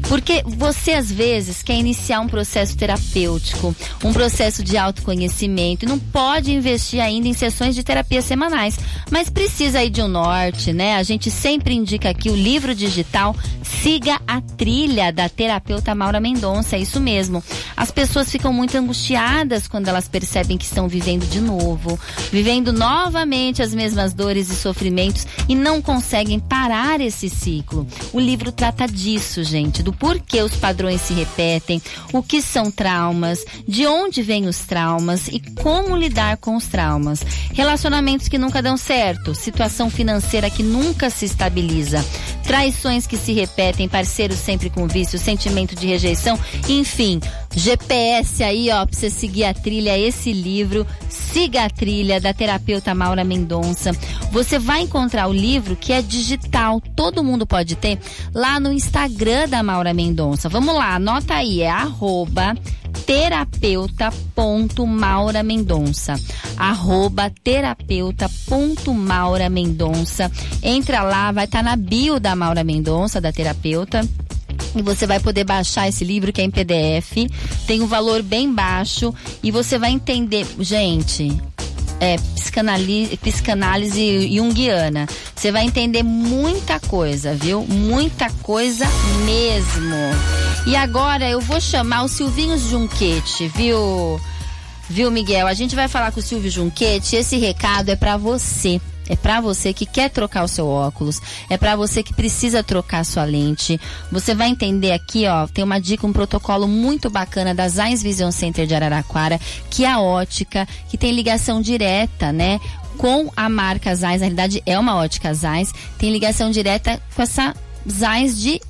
porque você às vezes quer iniciar um processo terapêutico, um processo de autoconhecimento e não pode investir ainda em sessões de terapia semanais, mas precisa ir de um norte, né? A gente sempre indica aqui o livro digital Siga a Trilha da terapeuta Maura Mendonça, é isso mesmo. As pessoas ficam muito angustiadas quando elas percebem que estão vivendo de novo, vivendo novamente as mesmas dores e sofrimentos e não conseguem parar esse ciclo. O livro trata disso, gente, do porquê os padrões se repetem, o que são traumas, de onde vêm os traumas e como lidar com os traumas. Relacionamentos que nunca dão certo, situação financeira que nunca se estabiliza, traições que se repetem, parceiros sempre com vício, sentimento de rejeição, enfim, GPS aí, ó, pra você seguir a trilha, esse livro, Siga a Trilha, da terapeuta Maura Mendonça. Você vai encontrar o livro que é digital, todo mundo pode ter, lá no Instagram da Maura Mendonça. Vamos lá, anota aí, é arroba terapeuta.maura Mendonça. Arroba terapeuta.maura Mendonça. Entra lá, vai estar tá na bio da Maura Mendonça, da terapeuta. E você vai poder baixar esse livro que é em PDF. Tem um valor bem baixo e você vai entender, gente. É, psicanálise, psicanálise junguiana. Você vai entender muita coisa, viu? Muita coisa mesmo. E agora eu vou chamar o Silvinho Junquete, viu? Viu, Miguel? A gente vai falar com o Silvio Junquete. Esse recado é para você É para você que quer trocar o seu óculos, é para você que precisa trocar a sua lente. Você vai entender aqui, ó, tem uma dica, um protocolo muito bacana da Zeiss Vision Center de Araraquara, que é a ótica, que tem ligação direta, né, com a marca Zeiss. Na realidade é uma ótica Zeiss, tem ligação direta com essa Zeiss de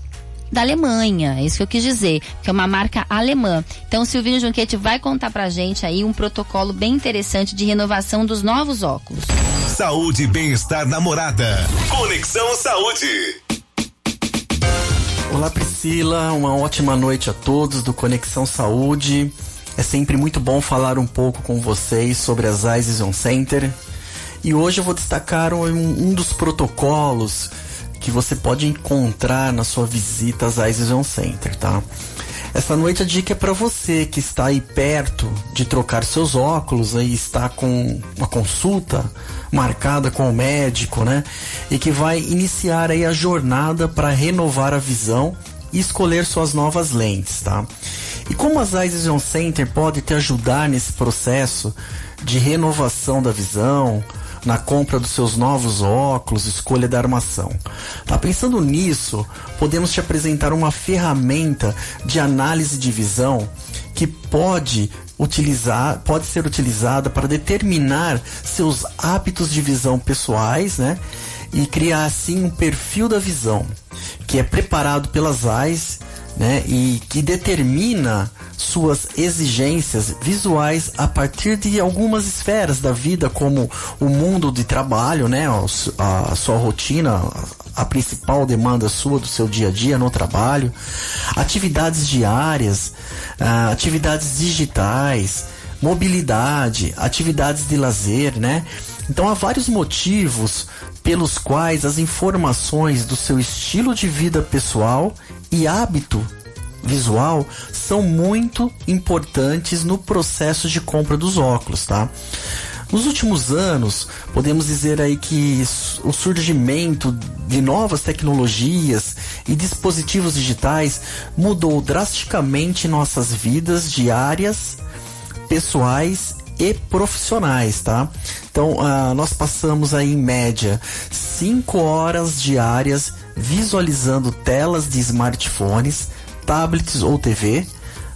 da Alemanha, é isso que eu quis dizer, que é uma marca alemã. Então o Silvinho Junquete vai contar pra gente aí um protocolo bem interessante de renovação dos novos óculos. Saúde e bem-estar namorada. Conexão Saúde. Olá Priscila, uma ótima noite a todos do Conexão Saúde. É sempre muito bom falar um pouco com vocês sobre as Eyes Vision Center. E hoje eu vou destacar um, um dos protocolos que você pode encontrar na sua visita às Vision Center, tá? Essa noite a dica é para você que está aí perto de trocar seus óculos e está com uma consulta marcada com o médico, né? E que vai iniciar aí a jornada para renovar a visão e escolher suas novas lentes, tá? E como as Eyes Vision Center pode te ajudar nesse processo de renovação da visão, na compra dos seus novos óculos, escolha da armação. Tá pensando nisso? Podemos te apresentar uma ferramenta de análise de visão que pode utilizar, pode ser utilizada para determinar seus hábitos de visão pessoais, né? E criar assim um perfil da visão que é preparado pelas eyes, né? E que determina suas exigências visuais a partir de algumas esferas da vida, como o mundo de trabalho, né? A, sua rotina, a principal demanda sua do seu dia a dia no trabalho, atividades diárias, uh, atividades digitais, mobilidade, atividades de lazer, né? Então há vários motivos pelos quais as informações do seu estilo de vida pessoal e hábito visual são muito importantes no processo de compra dos óculos, tá? Nos últimos anos, podemos dizer aí que o surgimento de novas tecnologias e dispositivos digitais mudou drasticamente nossas vidas diárias, pessoais e profissionais, tá? Então, uh, nós passamos aí em média 5 horas diárias visualizando telas de smartphones, tablets ou TV.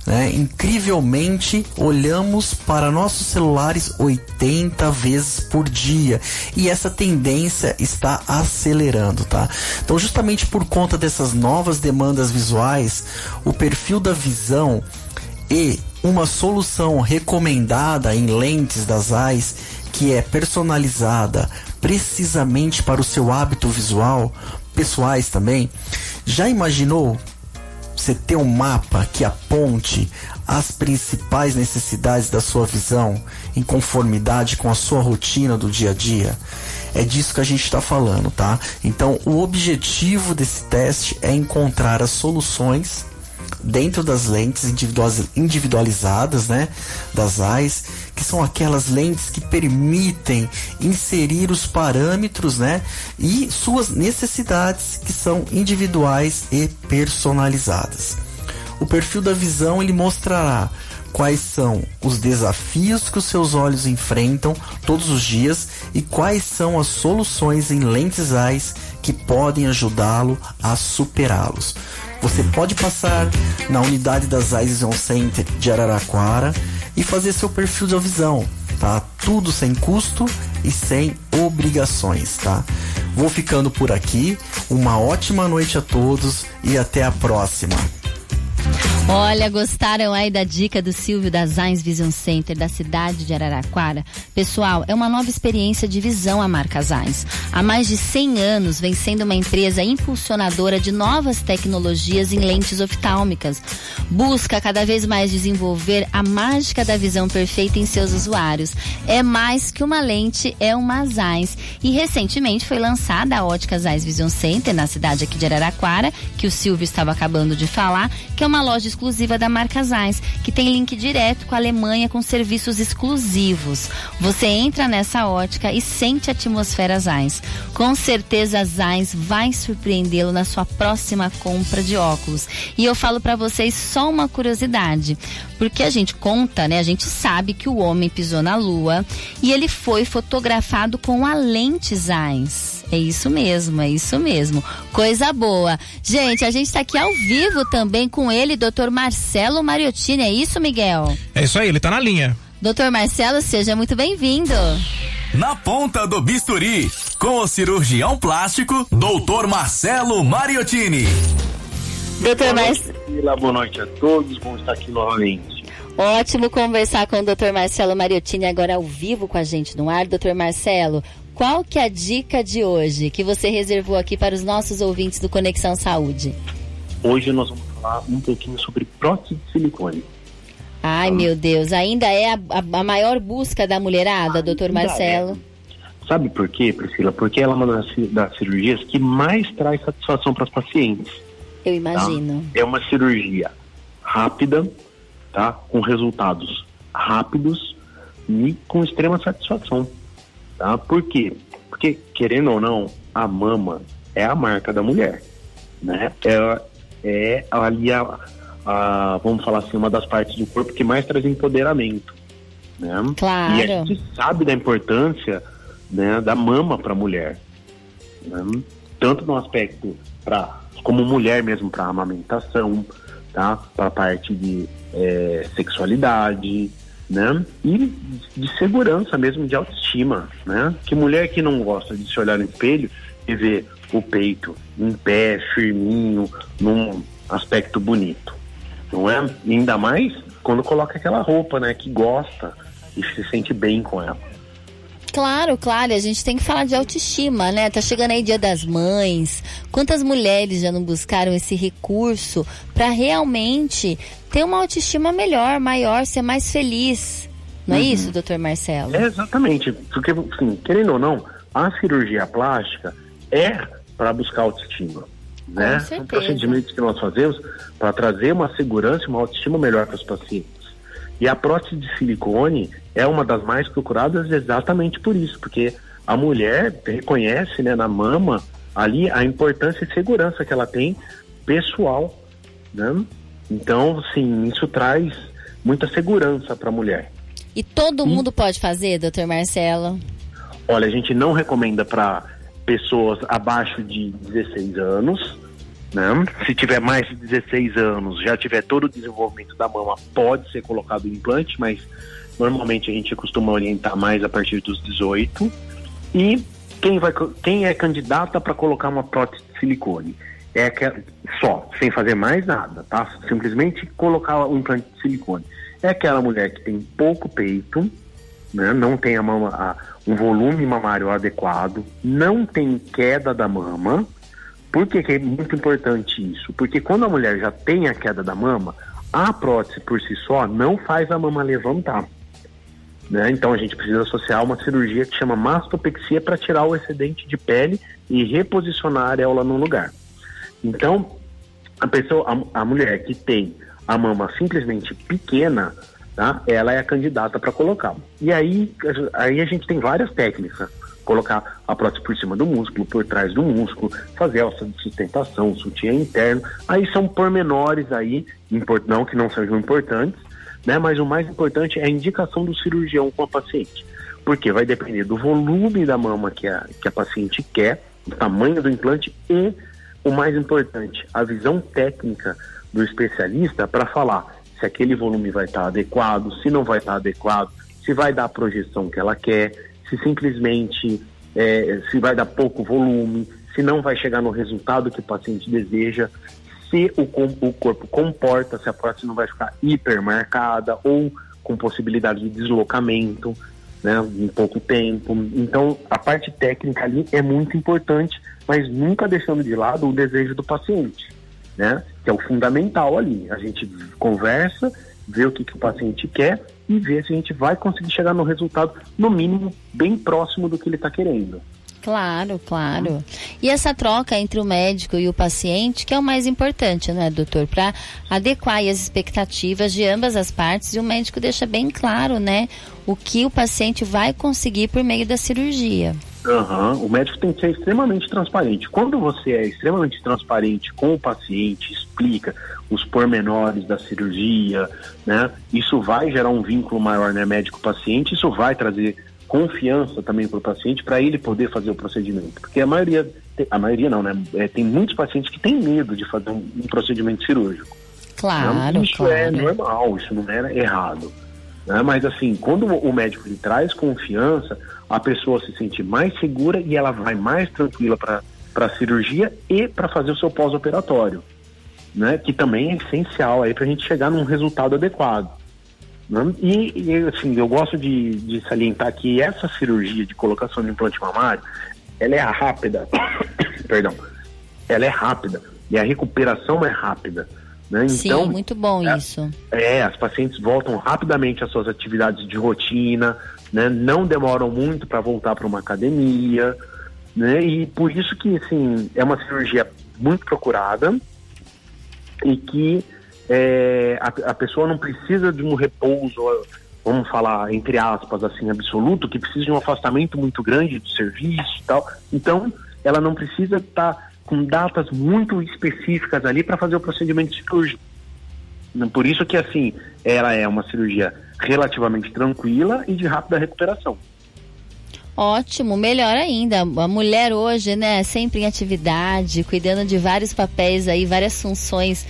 Né? Incrivelmente, olhamos para nossos celulares 80 vezes por dia e essa tendência está acelerando, tá? Então, justamente por conta dessas novas demandas visuais, o perfil da visão e uma solução recomendada em lentes das AIS que é personalizada precisamente para o seu hábito visual, pessoais também. Já imaginou você ter um mapa que aponte as principais necessidades da sua visão em conformidade com a sua rotina do dia a dia? É disso que a gente está falando, tá? Então, o objetivo desse teste é encontrar as soluções dentro das lentes individualizadas, né, das AIS, que são aquelas lentes que permitem inserir os parâmetros, né, e suas necessidades que são individuais e personalizadas. O perfil da visão ele mostrará quais são os desafios que os seus olhos enfrentam todos os dias e quais são as soluções em lentes AIS que podem ajudá-lo a superá-los. Você pode passar na unidade das Vision Center de Araraquara e fazer seu perfil de visão, tá? Tudo sem custo e sem obrigações, tá? Vou ficando por aqui. Uma ótima noite a todos e até a próxima. Olha, gostaram aí da dica do Silvio da Zines Vision Center da cidade de Araraquara? Pessoal, é uma nova experiência de visão a marca Zines. Há mais de 100 anos vem sendo uma empresa impulsionadora de novas tecnologias em lentes oftálmicas. Busca cada vez mais desenvolver a mágica da visão perfeita em seus usuários. É mais que uma lente, é uma Zines. E recentemente foi lançada a ótica Zines Vision Center na cidade aqui de Araraquara, que o Silvio estava acabando de falar, que é uma loja exclusiva da marca Zeiss, que tem link direto com a Alemanha com serviços exclusivos. Você entra nessa ótica e sente a atmosfera Zeiss. Com certeza Zeiss vai surpreendê-lo na sua próxima compra de óculos. E eu falo para vocês só uma curiosidade, porque a gente conta, né? A gente sabe que o homem pisou na lua e ele foi fotografado com a lente Zeiss. É isso mesmo, é isso mesmo. Coisa boa. Gente, a gente está aqui ao vivo também com ele, Dr. Marcelo Mariottini. É isso, Miguel? É isso aí, ele tá na linha. Doutor Marcelo, seja muito bem-vindo. Na ponta do bisturi, com o cirurgião plástico, Dr. Marcelo Mariottini. Doutor Marcelo. Boa noite a todos, vamos estar aqui novamente. Ótimo conversar com o Dr. Marcelo Mariottini agora ao vivo com a gente no ar. Doutor Marcelo, qual que é a dica de hoje que você reservou aqui para os nossos ouvintes do Conexão Saúde? Hoje nós vamos falar um pouquinho sobre prótese de silicone. Ai, meu Deus, ainda é a, a, a maior busca da mulherada, doutor Marcelo? É. Sabe por quê, Priscila? Porque ela é uma das, das cirurgias que mais traz satisfação para as pacientes. Eu imagino. Tá? É uma cirurgia rápida, tá? Com resultados rápidos e com extrema satisfação. Tá? Por quê? Porque, querendo ou não, a mama é a marca da mulher. Né? Ela é ali a, a, vamos falar assim, uma das partes do corpo que mais traz empoderamento. Né? Claro. E a gente sabe da importância né, da mama para a mulher. Né? Tanto no aspecto para como mulher mesmo para amamentação, tá? Para a parte de é, sexualidade, né? E de segurança mesmo, de autoestima, né? Que mulher que não gosta de se olhar no espelho e ver o peito em pé, firminho, num aspecto bonito, não é? E ainda mais quando coloca aquela roupa, né? Que gosta e se sente bem com ela. Claro, claro, a gente tem que falar de autoestima, né? Tá chegando aí Dia das Mães. Quantas mulheres já não buscaram esse recurso para realmente ter uma autoestima melhor, maior, ser mais feliz? Não é uhum. é isso, doutor Marcelo? É exatamente. Porque, assim, querendo ou não, a cirurgia plástica é para buscar autoestima. Né? São procedimentos que nós fazemos para trazer uma segurança e uma autoestima melhor para os pacientes. E a prótese de silicone é uma das mais procuradas exatamente por isso, porque a mulher reconhece né, na mama ali a importância e segurança que ela tem pessoal. Né? Então, sim, isso traz muita segurança para a mulher. E todo mundo pode fazer, doutor Marcelo? Olha, a gente não recomenda para pessoas abaixo de 16 anos, né? Se tiver mais de 16 anos, já tiver todo o desenvolvimento da mama, pode ser colocado implante, mas normalmente a gente costuma orientar mais a partir dos 18. E quem, vai, quem é candidata para colocar uma prótese de silicone? É que, só, sem fazer mais nada, tá? Simplesmente colocar o implante de silicone. É aquela mulher que tem pouco peito, né? não tem a mama, a, um volume mamário adequado, não tem queda da mama, por que, que é muito importante isso? Porque quando a mulher já tem a queda da mama, a prótese por si só não faz a mama levantar. Né? Então a gente precisa associar uma cirurgia que chama mastopexia para tirar o excedente de pele e reposicionar a areola no lugar. Então, a pessoa, a, a mulher que tem a mama simplesmente pequena, tá? ela é a candidata para colocar. E aí, aí a gente tem várias técnicas colocar a prótese por cima do músculo, por trás do músculo, fazer alça de sustentação, sutiã interno. Aí são pormenores aí, não que não sejam importantes, né? Mas o mais importante é a indicação do cirurgião com a paciente. Porque vai depender do volume da mama que a, que a paciente quer, o tamanho do implante e, o mais importante, a visão técnica do especialista para falar se aquele volume vai estar adequado, se não vai estar adequado, se vai dar a projeção que ela quer, se simplesmente é, se vai dar pouco volume, se não vai chegar no resultado que o paciente deseja, se o, o corpo comporta, se a prótese não vai ficar hipermarcada ou com possibilidade de deslocamento né, em pouco tempo. Então, a parte técnica ali é muito importante, mas nunca deixando de lado o desejo do paciente, né, que é o fundamental ali. A gente conversa, vê o que, que o paciente quer e ver se a gente vai conseguir chegar no resultado, no mínimo, bem próximo do que ele está querendo. Claro, claro. E essa troca entre o médico e o paciente, que é o mais importante, não é, doutor? Para adequar as expectativas de ambas as partes e o médico deixa bem claro, né, o que o paciente vai conseguir por meio da cirurgia. Uhum. O médico tem que ser extremamente transparente. Quando você é extremamente transparente com o paciente, explica os pormenores da cirurgia, né? Isso vai gerar um vínculo maior, né, médico-paciente. Isso vai trazer confiança também para o paciente para ele poder fazer o procedimento. Porque a maioria, a maioria não, né? É, tem muitos pacientes que têm medo de fazer um, um procedimento cirúrgico. Claro, isso claro. é normal, isso não é errado. Né? Mas assim, quando o médico lhe traz confiança, a pessoa se sente mais segura e ela vai mais tranquila para a cirurgia e para fazer o seu pós-operatório, né? Que também é essencial aí para a gente chegar num resultado adequado. Né? E, e, assim, eu gosto de, de salientar que essa cirurgia de colocação de implante mamário, ela é rápida, perdão, ela é rápida e a recuperação é rápida. Né? Sim, então, muito bom é, isso. É, as pacientes voltam rapidamente às suas atividades de rotina, né? Não demoram muito para voltar para uma academia, né? E por isso que, assim, é uma cirurgia muito procurada e que é, a, a pessoa não precisa de um repouso, vamos falar entre aspas assim, absoluto, que precisa de um afastamento muito grande do serviço tal. Então, ela não precisa estar tá com datas muito específicas ali para fazer o procedimento cirúrgico. Por isso que assim, ela é uma cirurgia relativamente tranquila e de rápida recuperação. Ótimo, melhor ainda. A mulher hoje, né, sempre em atividade, cuidando de vários papéis aí, várias funções.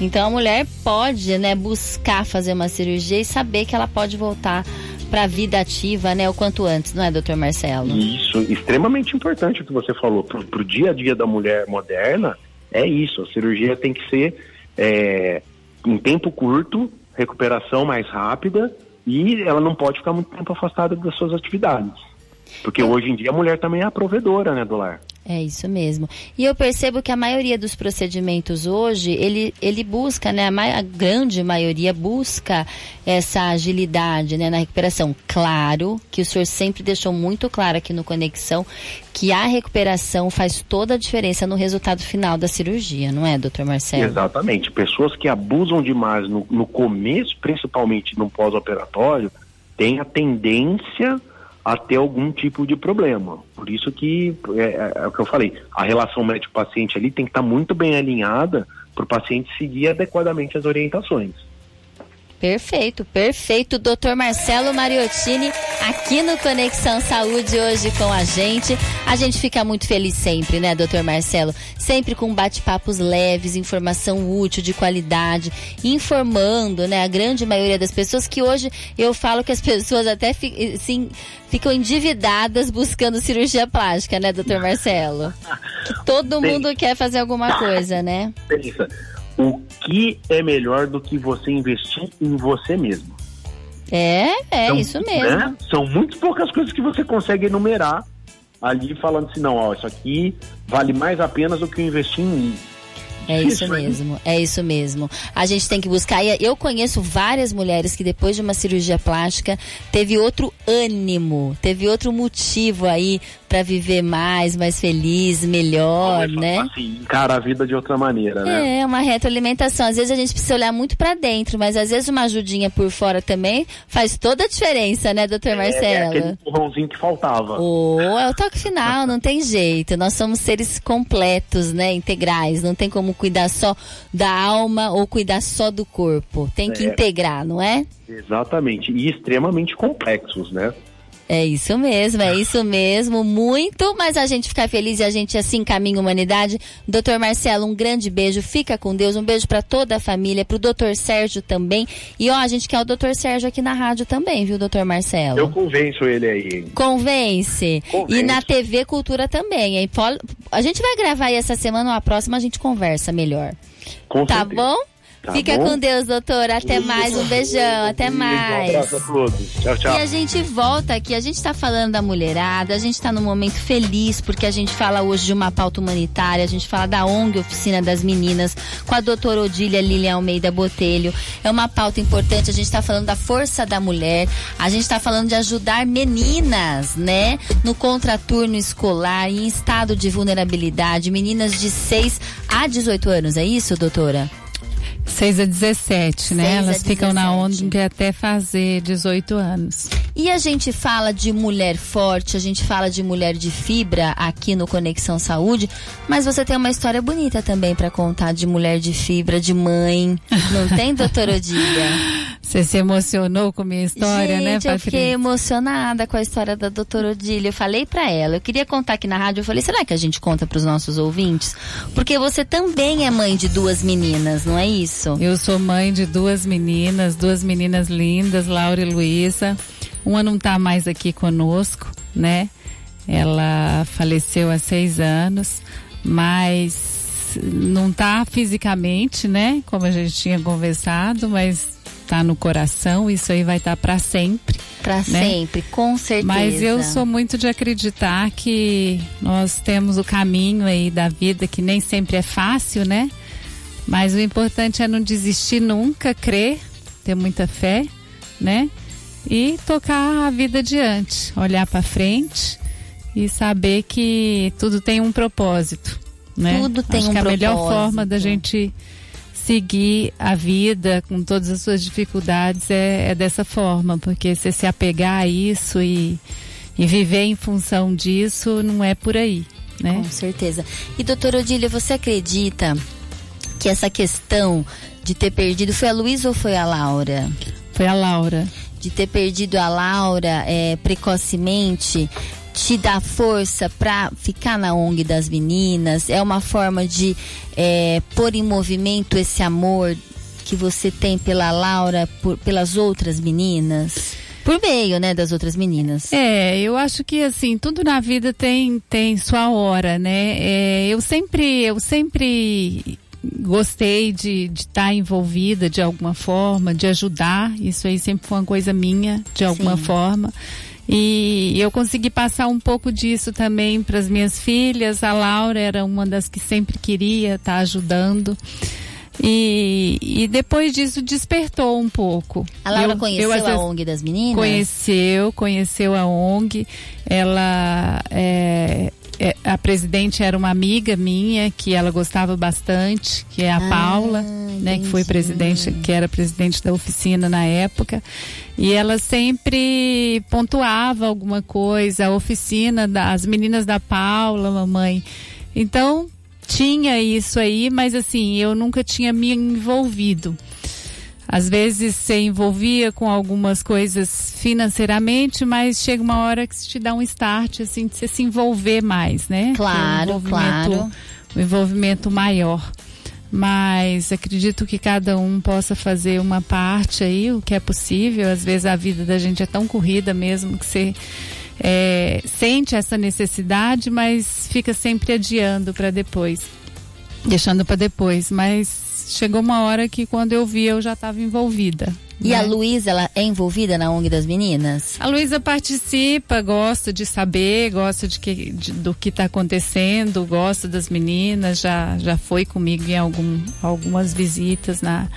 Então a mulher pode, né, buscar fazer uma cirurgia e saber que ela pode voltar para a vida ativa, né, o quanto antes, não é, doutor Marcelo? Isso, extremamente importante o que você falou. Para o dia a dia da mulher moderna, é isso. A cirurgia tem que ser é, em tempo curto, recuperação mais rápida e ela não pode ficar muito tempo afastada das suas atividades. Porque hoje em dia a mulher também é a provedora, né, do lar. É isso mesmo. E eu percebo que a maioria dos procedimentos hoje, ele, ele busca, né? A, ma a grande maioria busca essa agilidade né, na recuperação. Claro que o senhor sempre deixou muito claro aqui no Conexão que a recuperação faz toda a diferença no resultado final da cirurgia, não é, doutor Marcelo? Exatamente. Pessoas que abusam demais no, no começo, principalmente no pós-operatório, têm a tendência a ter algum tipo de problema. Por isso que é, é, é o que eu falei, a relação médico-paciente ali tem que estar muito bem alinhada para o paciente seguir adequadamente as orientações. Perfeito, perfeito. Doutor Marcelo Mariottini aqui no Conexão Saúde hoje com a gente. A gente fica muito feliz sempre, né, doutor Marcelo? Sempre com bate-papos leves, informação útil, de qualidade, informando, né, a grande maioria das pessoas que hoje eu falo que as pessoas até sim, ficam endividadas buscando cirurgia plástica, né, doutor Marcelo? Que todo mundo quer fazer alguma coisa, né? Pensa o que é melhor do que você investir em você mesmo? É, é então, isso mesmo. Né? São muito poucas coisas que você consegue enumerar ali falando assim, não, ó, isso aqui vale mais a pena do que investir em mim. É isso, mesmo, é isso mesmo. A gente tem que buscar. Eu conheço várias mulheres que depois de uma cirurgia plástica teve outro ânimo, teve outro motivo aí para viver mais, mais feliz, melhor, né? Assim, encara a vida de outra maneira, né? É, uma retroalimentação. Às vezes a gente precisa olhar muito para dentro, mas às vezes uma ajudinha por fora também faz toda a diferença, né, doutor Marcelo? É, é aquele empurrãozinho que faltava. Oh, é o toque final, não tem jeito. Nós somos seres completos, né, integrais. Não tem como cuidar só da alma ou cuidar só do corpo. Tem que é. integrar, não é? Exatamente. E extremamente complexos, né? É isso mesmo, é isso mesmo. Muito, mas a gente fica feliz e a gente assim caminha a humanidade. Doutor Marcelo, um grande beijo. Fica com Deus. Um beijo para toda a família, pro doutor Sérgio também. E ó, a gente quer o doutor Sérgio aqui na rádio também, viu, doutor Marcelo? Eu convenço ele aí. Convence. Convenço. E na TV Cultura também. Hein? A gente vai gravar aí essa semana ou a próxima a gente conversa melhor. Com tá certeza. bom? Tá Fica bom? com Deus, doutora. Até mais. Um beijão. Até Um mais. abraço a todos. Tchau, tchau. E a gente volta aqui, a gente está falando da mulherada, a gente está num momento feliz porque a gente fala hoje de uma pauta humanitária, a gente fala da ONG Oficina das Meninas, com a doutora Odília Lilian Almeida Botelho. É uma pauta importante, a gente está falando da força da mulher, a gente está falando de ajudar meninas, né? No contraturno escolar, em estado de vulnerabilidade, meninas de 6 a 18 anos, é isso, doutora? 6 a 17, né? 6 a Elas ficam na 17. ONG até fazer 18 anos. E a gente fala de mulher forte, a gente fala de mulher de fibra aqui no Conexão Saúde, mas você tem uma história bonita também para contar de mulher de fibra, de mãe. Não tem, doutora Odília? Você se emocionou com a minha história, gente, né, eu Patrícia? fiquei emocionada com a história da doutora Odília. Eu falei para ela, eu queria contar aqui na rádio, eu falei, será que a gente conta para os nossos ouvintes? Porque você também é mãe de duas meninas, não é isso? Eu sou mãe de duas meninas, duas meninas lindas, Laura e Luísa. Uma não está mais aqui conosco, né? Ela faleceu há seis anos, mas não está fisicamente, né? Como a gente tinha conversado, mas está no coração. Isso aí vai estar para sempre. Para né? sempre, com certeza. Mas eu sou muito de acreditar que nós temos o caminho aí da vida que nem sempre é fácil, né? Mas o importante é não desistir nunca, crer, ter muita fé, né? E tocar a vida adiante, olhar para frente e saber que tudo tem um propósito, né? Tudo tem Acho um que a melhor propósito. forma da gente seguir a vida com todas as suas dificuldades é, é dessa forma, porque você se apegar a isso e, e viver em função disso não é por aí, né? Com certeza. E doutora Odília, você acredita que essa questão de ter perdido foi a Luísa ou foi a Laura? Foi a Laura. De ter perdido a Laura é, precocemente te dá força para ficar na ONG das meninas? É uma forma de é, pôr em movimento esse amor que você tem pela Laura, por- pelas outras meninas? Por meio, né, das outras meninas. É, eu acho que assim, tudo na vida tem, tem sua hora, né? É, eu sempre, eu sempre gostei de estar envolvida de alguma forma, de ajudar. Isso aí sempre foi uma coisa minha, de alguma Sim. forma. E eu consegui passar um pouco disso também para as minhas filhas. A Laura era uma das que sempre queria estar ajudando. E, e depois disso despertou um pouco. A Laura Eu- conheceu eu, a ONG das meninas? Conheceu, conheceu a ONG. Ela é, a presidente era uma amiga minha que ela gostava bastante, que é a Ah, Paula, né, que foi presidente, que era presidente da oficina na época. E ela sempre pontuava alguma coisa, a oficina das meninas da Paula, mamãe. Então, tinha isso aí, mas assim, eu nunca tinha me envolvido. Às vezes você envolvia com algumas coisas financeiramente, mas chega uma hora que se te dá um start, assim, de você se envolver mais, né? Claro, um envolvimento- claro. Um envolvimento maior. Mas acredito que cada um possa fazer uma parte aí, o que é possível. Às vezes a vida da gente é tão corrida mesmo que você é, sente essa necessidade, mas fica sempre adiando para depois deixando para depois, mas chegou uma hora que quando eu vi eu já estava envolvida. E né? a Luísa, ela é envolvida na ONG das meninas? A Luísa participa, gosta de saber, gosta de que, de- do que está acontecendo, gosta das meninas, já, já foi comigo em algum, algumas visitas na,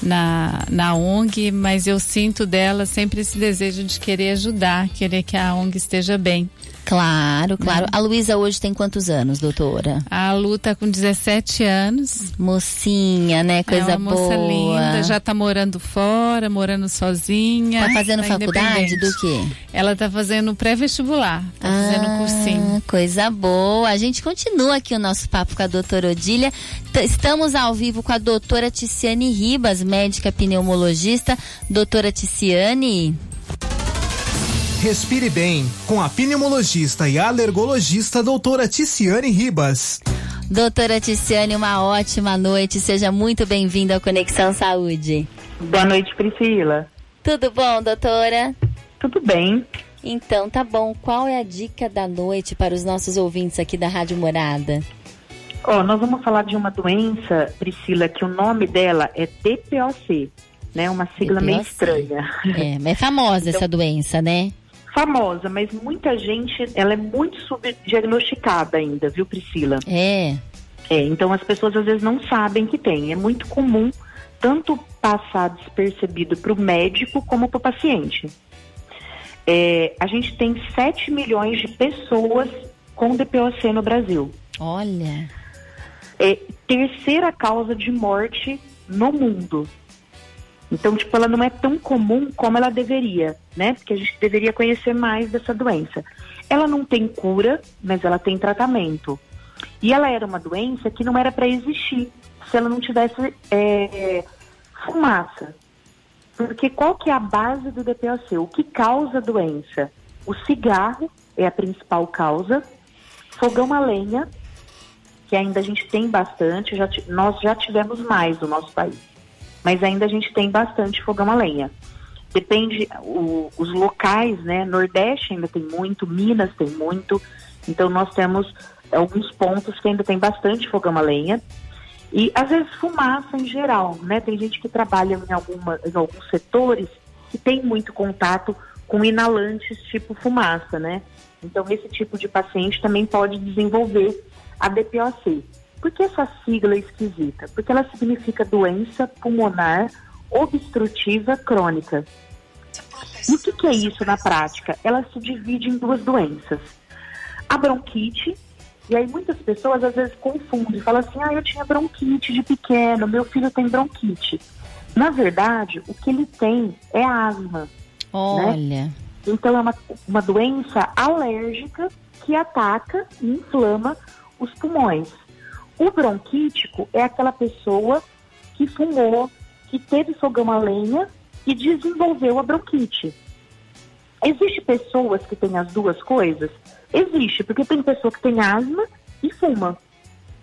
na, na ONG, mas eu sinto dela sempre esse desejo de querer ajudar, querer que a ONG esteja bem. Claro, claro. Né? A Luísa hoje tem quantos anos, doutora? A Lu tá com 17 anos. Mocinha, né? Coisa é uma moça boa. linda, já tá morando fora, morando sozinha. Tá fazendo tá faculdade do quê? Ela tá fazendo pré-vestibular, tá fazendo um cursinho. Ah, Coisa boa. A gente continua aqui o nosso papo com a doutora Odília. T- Estamos ao vivo com a doutora Ticiane Ribas, médica pneumologista. Doutora Ticiane. Respire bem com a pneumologista e alergologista doutora Ticiane Ribas. Doutora Ticiane, uma ótima noite. Seja muito bem-vinda ao Conexão Saúde. Boa noite, Priscila. Tudo bom, doutora? Tudo bem. Então, tá bom. Qual é a dica da noite para os nossos ouvintes aqui da Rádio Morada? Ó, nós vamos falar de uma doença, Priscila, que o nome dela é DPOC, né? Uma sigla meio estranha. É, mas é famosa essa doença, né? Famosa, mas muita gente, ela é muito subdiagnosticada ainda, viu, Priscila? É. É, então as pessoas às vezes não sabem que tem. É muito comum tanto passar despercebido para o médico como para o paciente. É, a gente tem 7 milhões de pessoas com DPOC no Brasil. Olha. É terceira causa de morte no mundo. Então, tipo, ela não é tão comum como ela deveria, né? Porque a gente deveria conhecer mais dessa doença. Ela não tem cura, mas ela tem tratamento. E ela era uma doença que não era para existir se ela não tivesse é, fumaça. Porque qual que é a base do DPOC? O que causa a doença? O cigarro é a principal causa, fogão a lenha, que ainda a gente tem bastante, já nós já tivemos mais no nosso país, mas ainda a gente tem bastante fogão a lenha. Depende, o- os locais, né? Nordeste ainda tem muito, Minas tem muito, então nós temos alguns pontos que ainda tem bastante fogão a lenha. E às vezes fumaça em geral, né? Tem gente que trabalha em, alguma, em alguns setores que tem muito contato com inalantes tipo fumaça, né? Então esse tipo de paciente também pode desenvolver a DPOC. Por que essa sigla é esquisita? Porque ela significa doença pulmonar obstrutiva crônica. E o que, que é isso na prática? Ela se divide em duas doenças. A bronquite, e aí muitas pessoas às vezes confundem, falam assim, ah, eu tinha bronquite de pequeno, meu filho tem bronquite. Na verdade, o que ele tem é asma. Olha. Né? Então é uma, uma doença alérgica que ataca e inflama os pulmões. O bronquítico é aquela pessoa que fumou, que teve fogão a lenha e desenvolveu a bronquite. Existe pessoas que têm as duas coisas? Existe, porque tem pessoa que tem asma e fuma.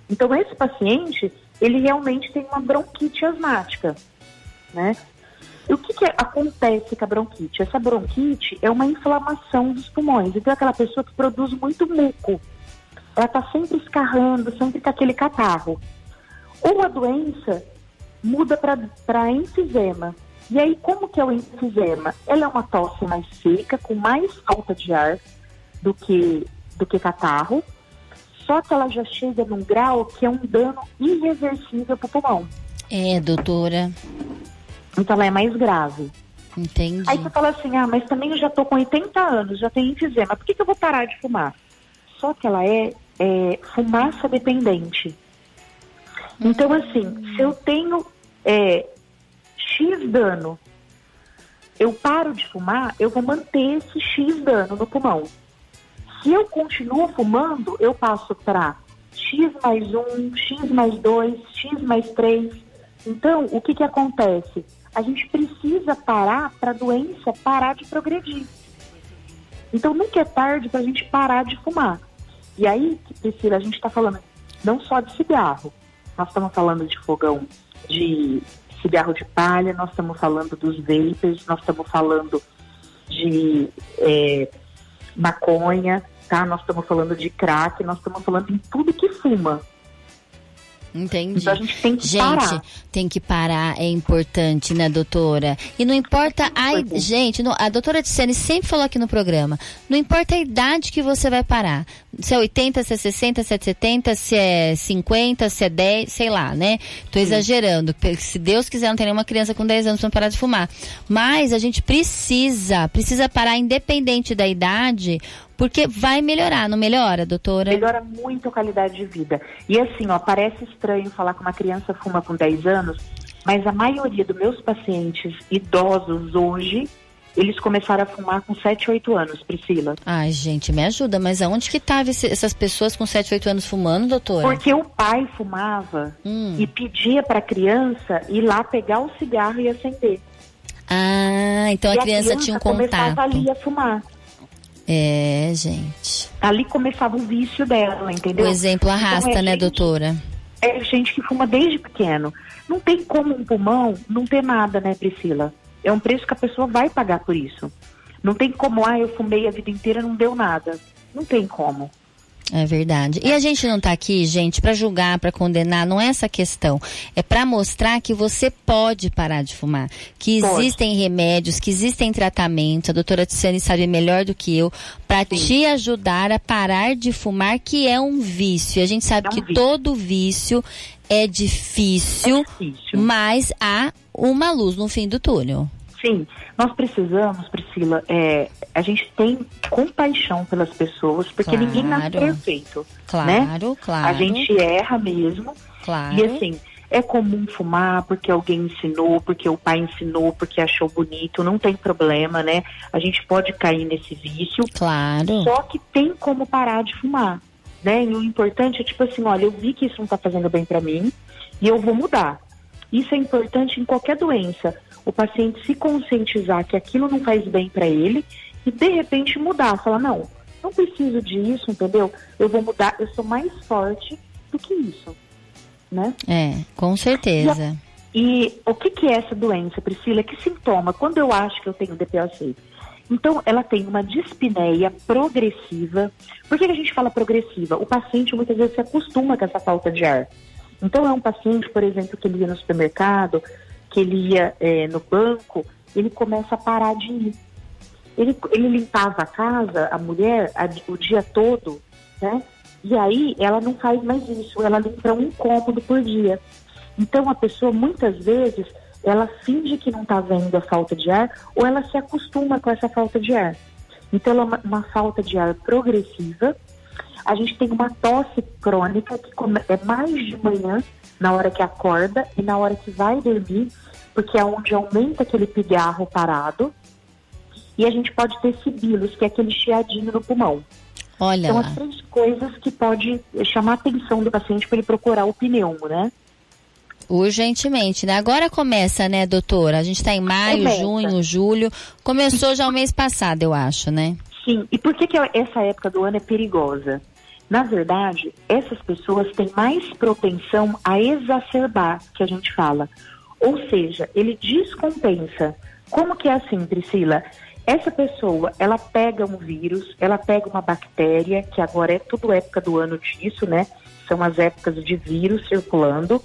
Então esse paciente, ele realmente tem uma bronquite asmática, né? E o que, que acontece com a bronquite? Essa bronquite é uma inflamação dos pulmões. Então é aquela pessoa que produz muito muco. Ela está sempre escarrando, sempre com aquele catarro. Ou a doença muda para enfisema. E aí, como que é o enfisema? Ela é uma tosse mais seca, com mais falta de ar do que, do que catarro, só que ela já chega num grau que é um dano irreversível para o pulmão. É, doutora. Então ela é mais grave. Entendi. Aí você fala assim, ah, mas também eu já tô com 80 anos, já tenho enfisema, por que, que eu vou parar de fumar? Só que ela é, é fumaça dependente. Então, assim, se eu tenho é, X dano, eu paro de fumar, eu vou manter esse X dano no pulmão. Se eu continuo fumando, eu passo para X mais 1, X mais 2, X mais 3. Então, o que, que acontece? A gente precisa parar para a doença parar de progredir. Então, nunca é tarde para a gente parar de fumar. E aí, Priscila, a gente está falando não só de cigarro, nós estamos falando de fogão de cigarro de palha, nós estamos falando dos vapers, nós estamos falando de é, maconha, tá? Nós estamos falando de crack, nós estamos falando em tudo que fuma. Entendi. Então a gente tem que gente, parar. tem que parar, é importante, né, doutora? E não importa a i- gente, não- a doutora Tiziane sempre falou aqui no programa, não importa a idade que você vai parar. Se é 80, se é 60, se é 70, se é 50, se é 10, sei lá, né? Tô exagerando, porque se Deus quiser não tem nenhuma criança com 10 anos pra parar de fumar. Mas a gente precisa, precisa parar independente da idade, porque vai melhorar, não melhora, doutora? Melhora muito a qualidade de vida. E assim, ó, parece estranho falar que uma criança fuma com 10 anos, mas a maioria dos meus pacientes idosos hoje, eles começaram a fumar com 7, 8 anos, Priscila. Ai, gente, me ajuda, mas aonde que estavam essas pessoas com 7, 8 anos fumando, doutora? Porque o pai fumava Hum. e pedia para a criança ir lá pegar o cigarro e acender. Ah, então e a criança tinha um começava contato. ali a fumar. É, gente. Ali começava o vício dela, entendeu? O exemplo arrasta, Então, é né, gente- doutora? É gente que fuma desde pequeno. Não tem como um pulmão não ter nada, né, Priscila? É um preço que a pessoa vai pagar por isso. Não tem como, ah, eu fumei a vida inteira não deu nada. Não tem como. É verdade. E a gente não está aqui, gente, para julgar, para condenar, não é essa questão. É para mostrar que você pode parar de fumar, que Pode. existem remédios, que existem tratamentos. A doutora Tiziane sabe melhor do que eu para te ajudar a parar de fumar, que é um vício. A gente sabe É um que vício. todo vício é difícil, mas há uma luz no fim do túnel. Sim, nós precisamos, Priscila, é, a gente tem compaixão pelas pessoas, porque Claro. ninguém nasce perfeito. Claro, né? claro. A gente erra mesmo. Claro. E assim, é comum fumar porque alguém ensinou, porque o pai ensinou, porque achou bonito, não tem problema, né? A gente pode cair nesse vício. Claro. Só que tem como parar de fumar, né? E o importante é tipo assim, olha, eu vi que isso não tá fazendo bem para mim e eu vou mudar. Isso é importante em qualquer doença. O paciente se conscientizar que aquilo não faz bem para ele e de repente mudar, falar não, não preciso disso, entendeu? Eu vou mudar, eu sou mais forte do que isso, né? É, com certeza. E o que, que é essa doença, Priscila? Que sintoma? Quando eu acho que eu tenho DPOC? Então, ela tem uma dispneia progressiva. Por que, que a gente fala progressiva? O paciente muitas vezes se acostuma com essa falta de ar. Então, é um paciente, por exemplo, que ele ia no supermercado, que ele ia eh, no banco, ele começa a parar de ir. Ele, ele limpava a casa, a mulher, a- o dia todo, né? E aí ela não faz mais isso, ela limpa um cômodo por dia. Então a pessoa muitas vezes ela finge que não está vendo a falta de ar ou ela se acostuma com essa falta de ar. Então ela é uma, uma falta de ar progressiva. A gente tem uma tosse crônica que é mais de manhã, na hora que acorda e na hora que vai dormir, porque é onde aumenta aquele pigarro parado. E a gente pode ter sibilos, que é aquele chiadinho no pulmão. Olha São lá. as três coisas que pode chamar a atenção do paciente para ele procurar o pneumo, né? Urgentemente, né? Agora começa, né, doutora? A gente está em maio, Começa. junho, julho. Começou já o mês passado, eu acho, né? Sim, e por que, que essa época do ano é perigosa? Na verdade, essas pessoas têm mais propensão a exacerbar, que a gente fala. Ou seja, ele descompensa. Como que é assim, Priscila? Essa pessoa, ela pega um vírus, ela pega uma bactéria, que agora é tudo época do ano disso, né? São as épocas de vírus circulando.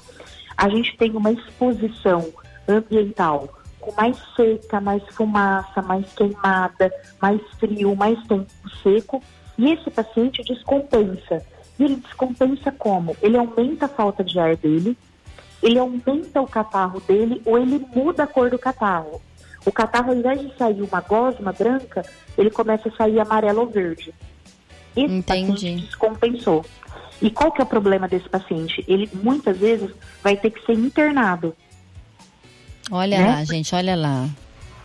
A gente tem uma exposição ambiental com mais seca, mais fumaça, mais queimada, mais frio, mais tempo seco. E esse paciente descompensa. E ele descompensa como? Ele aumenta a falta de ar dele, ele aumenta o catarro dele ou ele muda a cor do catarro. O catarro, ao invés de sair uma gosma branca, ele começa a sair amarelo ou verde. Esse paciente descompensou. E qual que é o problema desse paciente? Ele muitas vezes vai ter que ser internado, Olha Né? lá, gente, olha lá.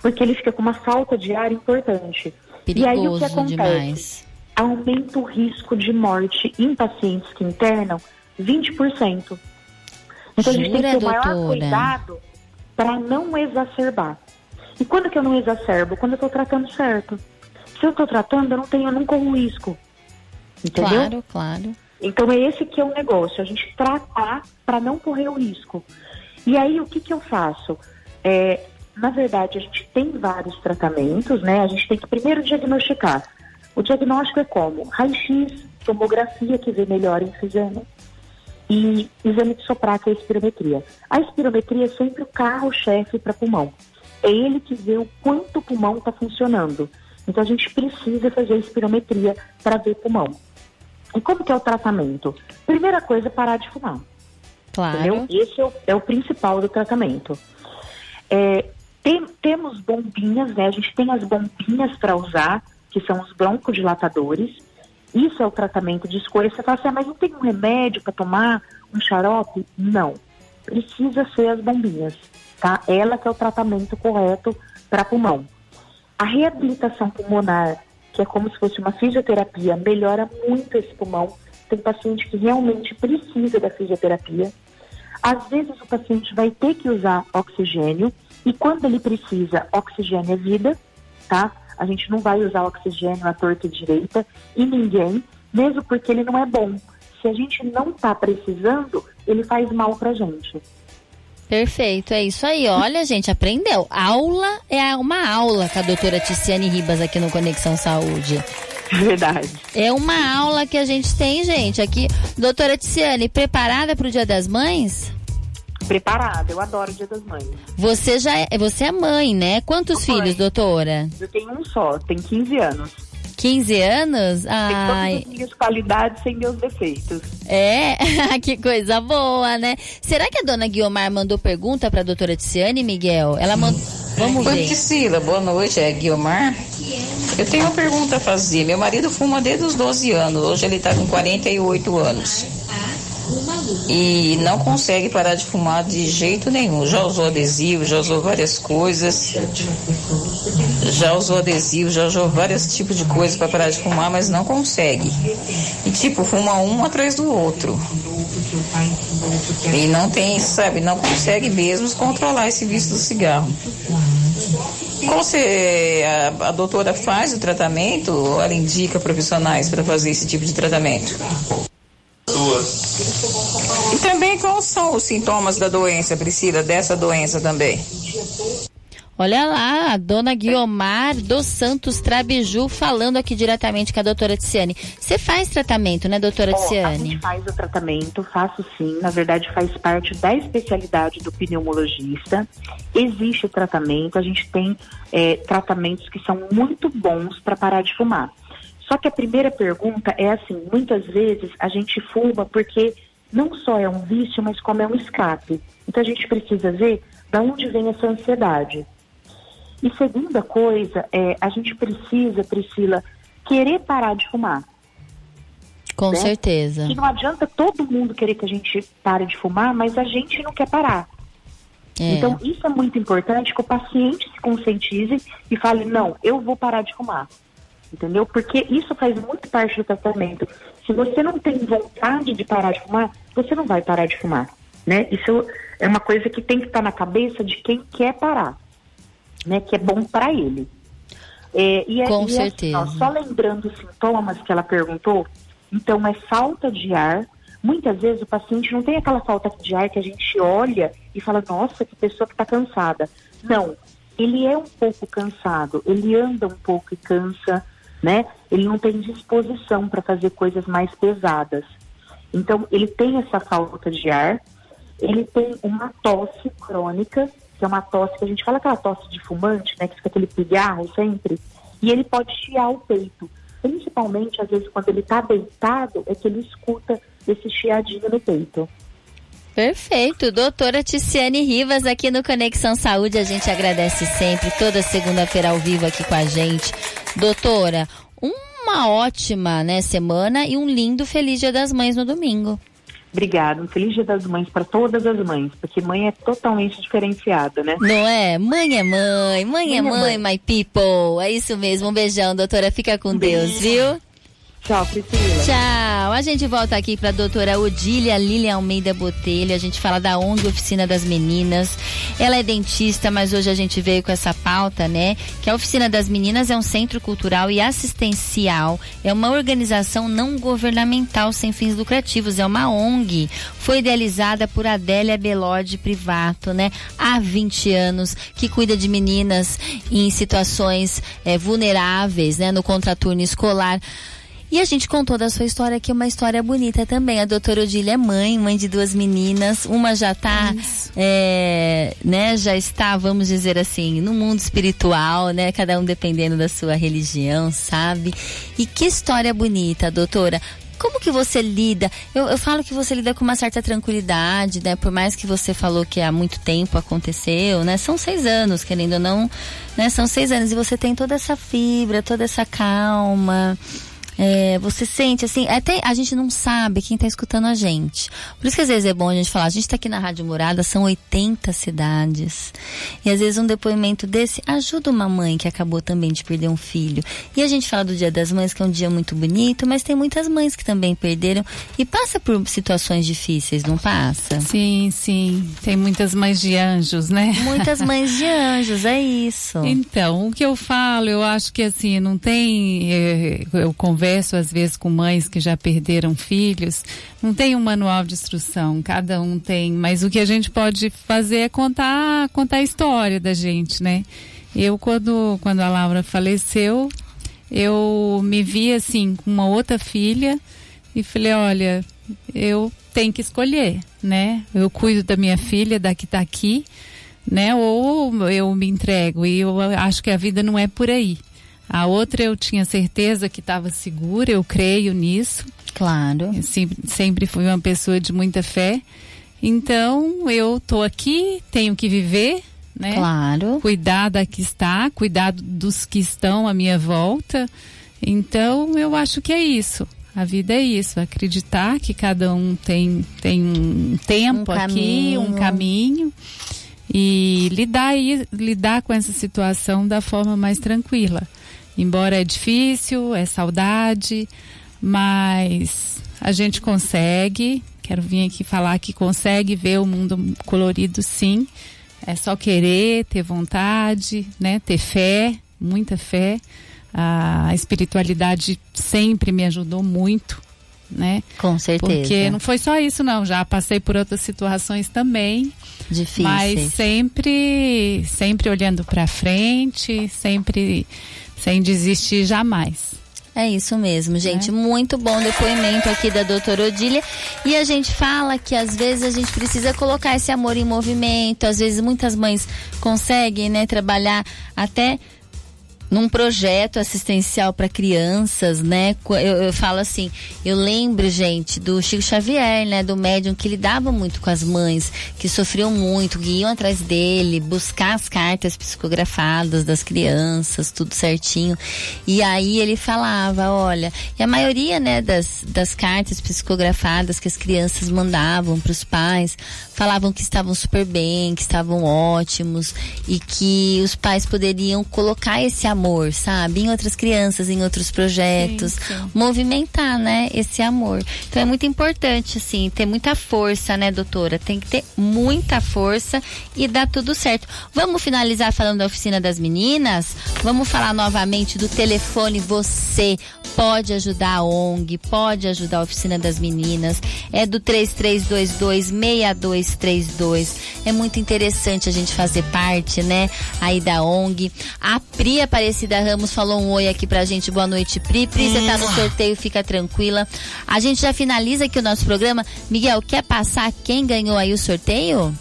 porque ele fica com uma falta de ar importante. e aí o que Perigoso acontece? demais. Aumenta o risco de morte em pacientes que internam 20%. Então a gente tem que ter o Jura, maior doutora? cuidado para não exacerbar. E quando que eu não exacerbo? Quando eu estou tratando certo. Se eu estou tratando, eu não tenho, eu não corro risco. Entendeu? Claro, claro. Então é esse que é o negócio, a gente tratar para não correr o risco. E aí o que, que eu faço? É, na verdade, a gente tem vários tratamentos, né? A gente tem que primeiro diagnosticar. O diagnóstico é como? Raio-X, tomografia que vê melhor em exame e exame de soprar, que é a espirometria. A espirometria é sempre o carro-chefe para pulmão. É ele que vê o quanto o pulmão está funcionando. Então a gente precisa fazer a espirometria para ver pulmão. E como que é o tratamento? Primeira coisa, parar de fumar. Claro. Entendeu? Esse é o, é o principal do tratamento. É, tem- temos bombinhas, né? A gente tem as bombinhas para usar, que são os broncodilatadores. Isso é o tratamento de escolha. Você fala assim, ah, mas não tem um remédio para tomar, um xarope? Não. Precisa ser as bombinhas, tá? Ela que é o tratamento correto para pulmão. A reabilitação pulmonar, que é como se fosse uma fisioterapia, melhora muito esse pulmão. Tem paciente que realmente precisa da fisioterapia. Às vezes o paciente vai ter que usar oxigênio e quando ele precisa, oxigênio é vida, tá? A gente não vai usar oxigênio à torta e direita e ninguém, mesmo porque ele não é bom. Se a gente não tá precisando, ele faz mal pra gente. Perfeito, é isso aí. Olha, gente, aprendeu. Aula é uma aula com a doutora Ticiane Ribas aqui no Conexão Saúde. Verdade. É uma aula que a gente tem, gente. Aqui, doutora Tiziane, preparada para o Dia das Mães? Preparada, eu adoro o Dia das Mães. Você já é, você é mãe, né? Quantos Mãe. filhos, doutora? Eu tenho um só, tem 15 anos. 15 anos? Tem Ai, todas as minhas qualidades sem meus defeitos. é, que coisa boa, né? Será que a dona Guiomar mandou pergunta para a doutora Tiziane, Miguel? Ela mandou. Vamos Oi, ver. Priscila, boa noite, é Guilmar. Eu tenho uma pergunta a fazer. Meu marido fuma desde os 12 anos, hoje ele está com 48 anos. E não consegue parar de fumar de jeito nenhum. Já usou adesivo, já usou várias coisas. Já usou adesivo, já usou vários tipos de coisas para parar de fumar, mas não consegue. E tipo, fuma um atrás do outro. E não tem, sabe, não consegue mesmo controlar esse vício do cigarro. Qual você, a, a doutora faz o tratamento ou ela indica profissionais para fazer esse tipo de tratamento? E também quais são os sintomas da doença, Priscila, dessa doença também? Olha lá, a dona Guiomar dos Santos Trabiju falando aqui diretamente com a doutora Tiziane. Você faz tratamento, né, doutora Ó, a gente faz o tratamento, faço sim. Na verdade, faz parte da especialidade do pneumologista. Existe o tratamento, a gente tem é, tratamentos que são muito bons para parar de fumar. Só que a primeira pergunta é assim: muitas vezes a gente fuma porque não só é um vício, mas como é um escape. Então a gente precisa ver da onde vem essa ansiedade. E segunda coisa, é, a gente precisa, Priscila, querer parar de fumar. Com né? certeza. Que não adianta todo mundo querer que a gente pare de fumar, mas a gente não quer parar. É. Então, isso é muito importante que o paciente se conscientize e fale, não, eu vou parar de fumar. Entendeu? Porque isso faz muito parte do tratamento. Se você não tem vontade de parar de fumar, você não vai parar de fumar. Né? Isso é uma coisa que tem que estar na cabeça de quem quer parar. Né? Que é bom para ele. É, e é- Com e é assim, certeza. ó, só lembrando os sintomas que ela perguntou, então é falta de ar. Muitas vezes o paciente não tem aquela falta de ar que a gente olha e fala, nossa, que pessoa que está cansada. Não, ele é um pouco cansado, ele anda um pouco e cansa, né? Ele não tem disposição para fazer coisas mais pesadas. Então, ele tem essa falta de ar, ele tem uma tosse crônica, que é uma tosse que a gente fala aquela tosse de fumante, né? Que fica aquele pigarro sempre, e ele pode chiar o peito. Principalmente, às vezes, quando ele está deitado, é que ele escuta esse chiadinho no peito. Perfeito. Doutora Ticiane Rivas aqui no Conexão Saúde. A gente agradece sempre, toda segunda-feira ao vivo aqui com a gente. Doutora, uma ótima né, semana e um lindo Feliz Dia das Mães no domingo. Obrigada. Um feliz dia das mães para todas as mães, porque mãe é totalmente diferenciada, né? Não é? Mãe é mãe, mãe, é mãe, my people. É isso mesmo. Um beijão, doutora. Fica com Deus, viu? Tchau, Priscila. Tchau. A gente volta aqui para a doutora Odília Lilian Almeida Botelho. A gente fala da ONG Oficina das Meninas. Ela é dentista, mas hoje a gente veio com essa pauta, né? Que a Oficina das Meninas é um centro cultural e assistencial. É uma organização não governamental sem fins lucrativos. É uma ONG. Foi idealizada por Adélia Belode Privato, né? Há 20 anos, que cuida de meninas em situações eh, vulneráveis, né? No contraturno escolar. E a gente contou da sua história, que é uma história bonita também. A doutora Odília é mãe, mãe de duas meninas. Uma já tá, é, né, já está, vamos dizer assim, no mundo espiritual, né? Cada um dependendo da sua religião, sabe? E que história bonita, doutora. Como que você lida? Eu, eu falo que você lida com uma certa tranquilidade, né? Por mais que você falou que há muito tempo aconteceu, né? São seis anos, querendo ou não, né? São seis anos e você tem toda essa fibra, toda essa calma. É, você sente assim, até a gente não sabe quem está escutando a gente. Por isso que às vezes é bom a gente falar, a gente está aqui na Rádio Morada, são 80 cidades. E às vezes um depoimento desse ajuda uma mãe que acabou também de perder um filho. E a gente fala do Dia das Mães, que é um dia muito bonito, mas tem muitas mães que também perderam e passa por situações difíceis, não passa? Sim, sim. Tem muitas mães de anjos, né? Muitas mães de anjos, é isso. Então, o que eu falo, eu acho que assim, não tem. eh, Eu converso às vezes com mães que já perderam filhos, não tem um manual de instrução, cada um tem, mas o que a gente pode fazer é contar, contar a história da gente, né? Eu, quando, quando a Laura faleceu, eu me vi assim com uma outra filha e falei, olha, eu tenho que escolher, né? Eu cuido da minha filha, da que está aqui, né? Ou eu me entrego e eu acho que a vida não é por aí. A outra eu tinha certeza que estava segura, eu creio nisso. Claro. Eu sempre, sempre fui uma pessoa de muita fé. Então eu tô aqui, tenho que viver, né? Claro. Cuidar da que está, cuidar dos que estão à minha volta. Então eu acho que é isso. A vida é isso, acreditar que cada um tem, tem um tempo Um aqui, um caminho e lidar, lidar com essa situação da forma mais tranquila. Embora é difícil, é saudade, mas a gente consegue. Quero vir aqui falar que consegue ver o mundo colorido, sim. É só querer, ter vontade, né? Ter fé, muita fé. A espiritualidade sempre me ajudou muito, né? Com certeza. Porque não foi só isso, não. Já passei por outras situações também. Difíceis. Mas sempre, sempre olhando para frente, sempre sem desistir jamais. É isso mesmo, gente. Muito bom depoimento aqui da doutora Odília. E a gente fala que às vezes a gente precisa colocar esse amor em movimento. Às vezes muitas mães conseguem, né, trabalhar até num projeto assistencial para crianças, né? Eu, eu falo assim, eu lembro, gente, do Chico Xavier, né? Do médium que lidava muito com as mães, que sofriam muito, que iam atrás dele, buscar as cartas psicografadas das crianças, tudo certinho. E aí ele falava, olha, e a maioria, né, das, das cartas psicografadas que as crianças mandavam para os pais, falavam que estavam super bem, que estavam ótimos e que os pais poderiam colocar esse amor, sabe, em outras crianças, em outros projetos, movimentar, né, esse amor. Então é muito importante, assim, ter muita força, né, doutora? Tem que ter muita força e dar tudo certo. Vamos finalizar falando da oficina das meninas? Vamos falar novamente do telefone. Você pode ajudar a ONG, pode ajudar a oficina das meninas. É do 33226232. É muito interessante a gente fazer parte, né? Aí da ONG. A Pri Aparecida Ramos falou um oi aqui pra gente. Boa noite, Pri. Pri, você tá no sorteio, fica tranquila. A gente já finaliza aqui o nosso programa. Miguel, quer passar quem ganhou aí o sorteio?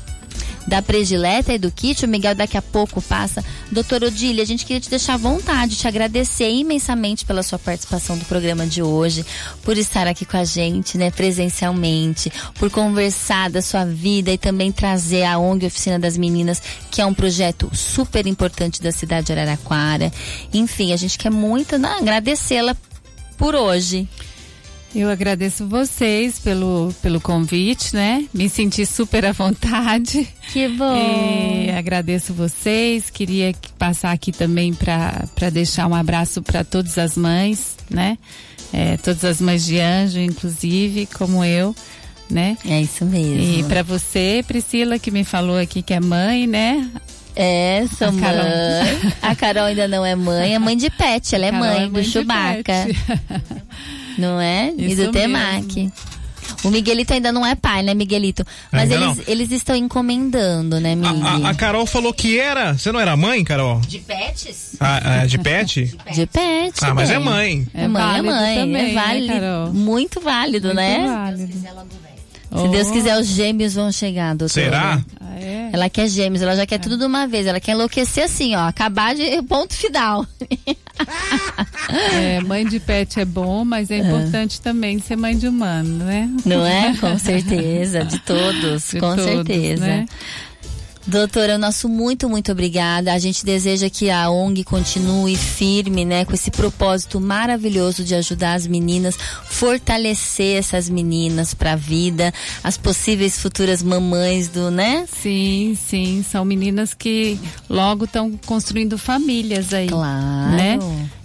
Da predileta e do kit, o Miguel daqui a pouco passa. Doutor Odília, a gente queria te deixar à vontade, te agradecer imensamente pela sua participação do programa de hoje, por estar aqui com a gente, né, presencialmente, por conversar da sua vida e também trazer a ONG Oficina das Meninas, que é um projeto super importante da cidade de Araraquara. Enfim, a gente quer muito né, agradecê-la por hoje. Eu agradeço vocês pelo, pelo convite, né? Me senti super à vontade. Que bom. E agradeço vocês. Queria que- passar aqui também para deixar um abraço para todas as mães, né? É, todas as mães de anjo, inclusive, como eu, né? É isso mesmo. E para você, Priscila, que me falou aqui que é mãe, né? É, sou A mãe. Carol. A Carol ainda não é mãe, é mãe de pet, ela é Carol mãe é mãe do Chewbacca. pet. Não é? e Isso do Temaki. O Miguelito ainda não é pai, né, Miguelito? Mas Ainda eles, não. eles estão encomendando, né, Miguel? A, a Carol falou que era. Você não era mãe, Carol? De pets? Ah, é, de pet? De pet. Ah, mas é mãe. É mãe, é válido mãe. também, é né, válido. Carol? Muito válido, Muito né? válido. Se Deus quiser, os gêmeos vão chegar, doutora. Será? Ah, é? Ela quer gêmeos, ela já quer tudo de uma vez. Ela quer enlouquecer assim, ó. Acabar de ponto final. É, mãe de pet é bom, mas é importante também ser mãe de humano, né? Não é? Com certeza, de todos, De com todos, certeza. né? Doutora, nosso muito, muito obrigada. A gente deseja que a ONG continue firme, né, com esse propósito maravilhoso de ajudar as meninas, fortalecer essas meninas para a vida, as possíveis futuras mamães do, né? Sim, sim, são meninas que logo estão construindo famílias aí. Claro. Né?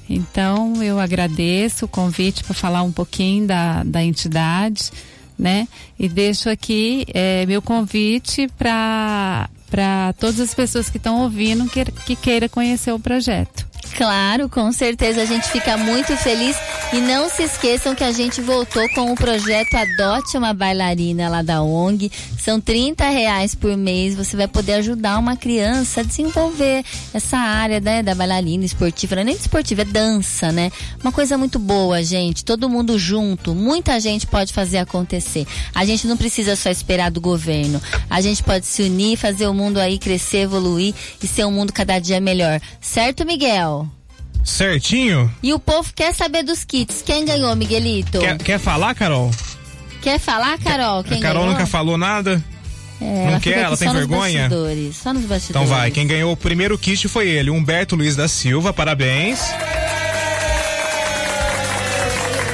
Então eu agradeço o convite para falar um pouquinho da, da entidade, né? E deixo aqui eh, meu convite para para todas as pessoas que estão ouvindo que, que queira conhecer o projeto. Claro, com certeza a gente fica muito feliz e não se esqueçam que a gente voltou com o projeto Adote uma Bailarina lá da ONG. São 30 reais por mês. Você vai poder ajudar uma criança a desenvolver essa área né, da bailarina esportiva. Não é nem esportiva, é dança, né? Uma coisa muito boa, gente. Todo mundo junto. Muita gente pode fazer acontecer. A gente não precisa só esperar do governo. A gente pode se unir, fazer o mundo aí crescer, evoluir e ser um mundo cada dia melhor. Certo, Miguel? Certinho? E o povo quer saber dos kits. Quem ganhou, Miguelito? Quer, quer falar, Carol? Quer falar, Carol? Quem a Carol ganhou? nunca falou nada? É, não quer? Ela tem só nos vergonha? bastidores, Só nos bastidores. Então vai, quem ganhou o primeiro kit foi ele, Humberto Luiz da Silva, parabéns.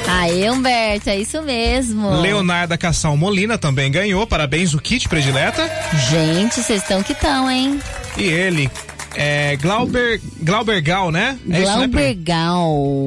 Aê, Humberto, é isso mesmo. Leonarda Cassal Molina também ganhou, parabéns, o kit predileta. Gente, vocês estão que estão, hein? E ele, é Glauber, Glauber Gal, né? É isso, né.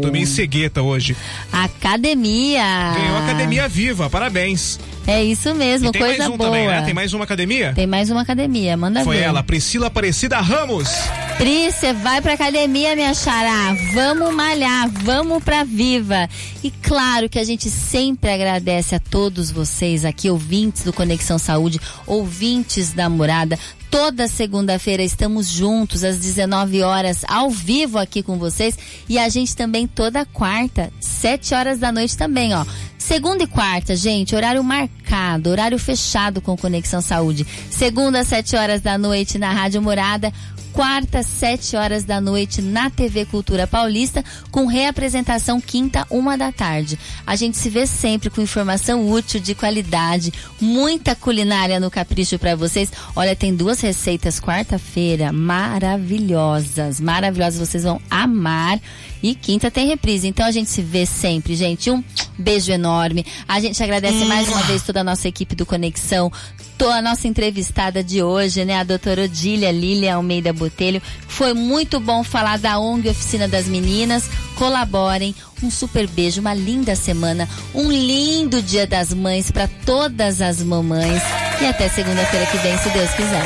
Tô meio cegueta hoje. Academia. Ganhou Academia Viva, parabéns. É isso mesmo, E tem coisa mais um boa. também, né? Tem mais uma academia? Tem mais uma academia, manda Foi ver. ela, Priscila Aparecida Ramos. Pri, você vai pra academia, minha xará. Vamos malhar, vamos pra viva. E claro que a gente sempre agradece a todos vocês aqui, ouvintes do Conexão Saúde, ouvintes da Morada. Toda segunda-feira estamos juntos às 19 horas ao vivo aqui com vocês e a gente também toda quarta, 7 horas da noite também, ó. Segunda e quarta, gente, horário marcado, horário fechado com Conexão Saúde. Segunda às 7 horas da noite na Rádio Morada, quarta, sete horas da noite na TV Cultura Paulista, com reapresentação quinta, uma da tarde. A gente se vê sempre com informação útil, de qualidade, muita culinária no capricho para vocês. Olha, tem duas receitas quarta-feira maravilhosas, maravilhosas, vocês vão amar. E quinta tem reprise. Então a gente se vê sempre, gente. Um beijo enorme. A gente agradece mais uma vez toda a nossa equipe do Conexão, toda a nossa entrevistada de hoje, né? A doutora Odília Lília Almeida Botelho. Foi muito bom falar da ONG Oficina das Meninas. Colaborem. Um super beijo, uma linda semana, um lindo Dia das Mães para todas as mamães. E até segunda-feira que vem, se Deus quiser.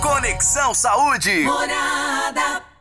Conexão Saúde. Morada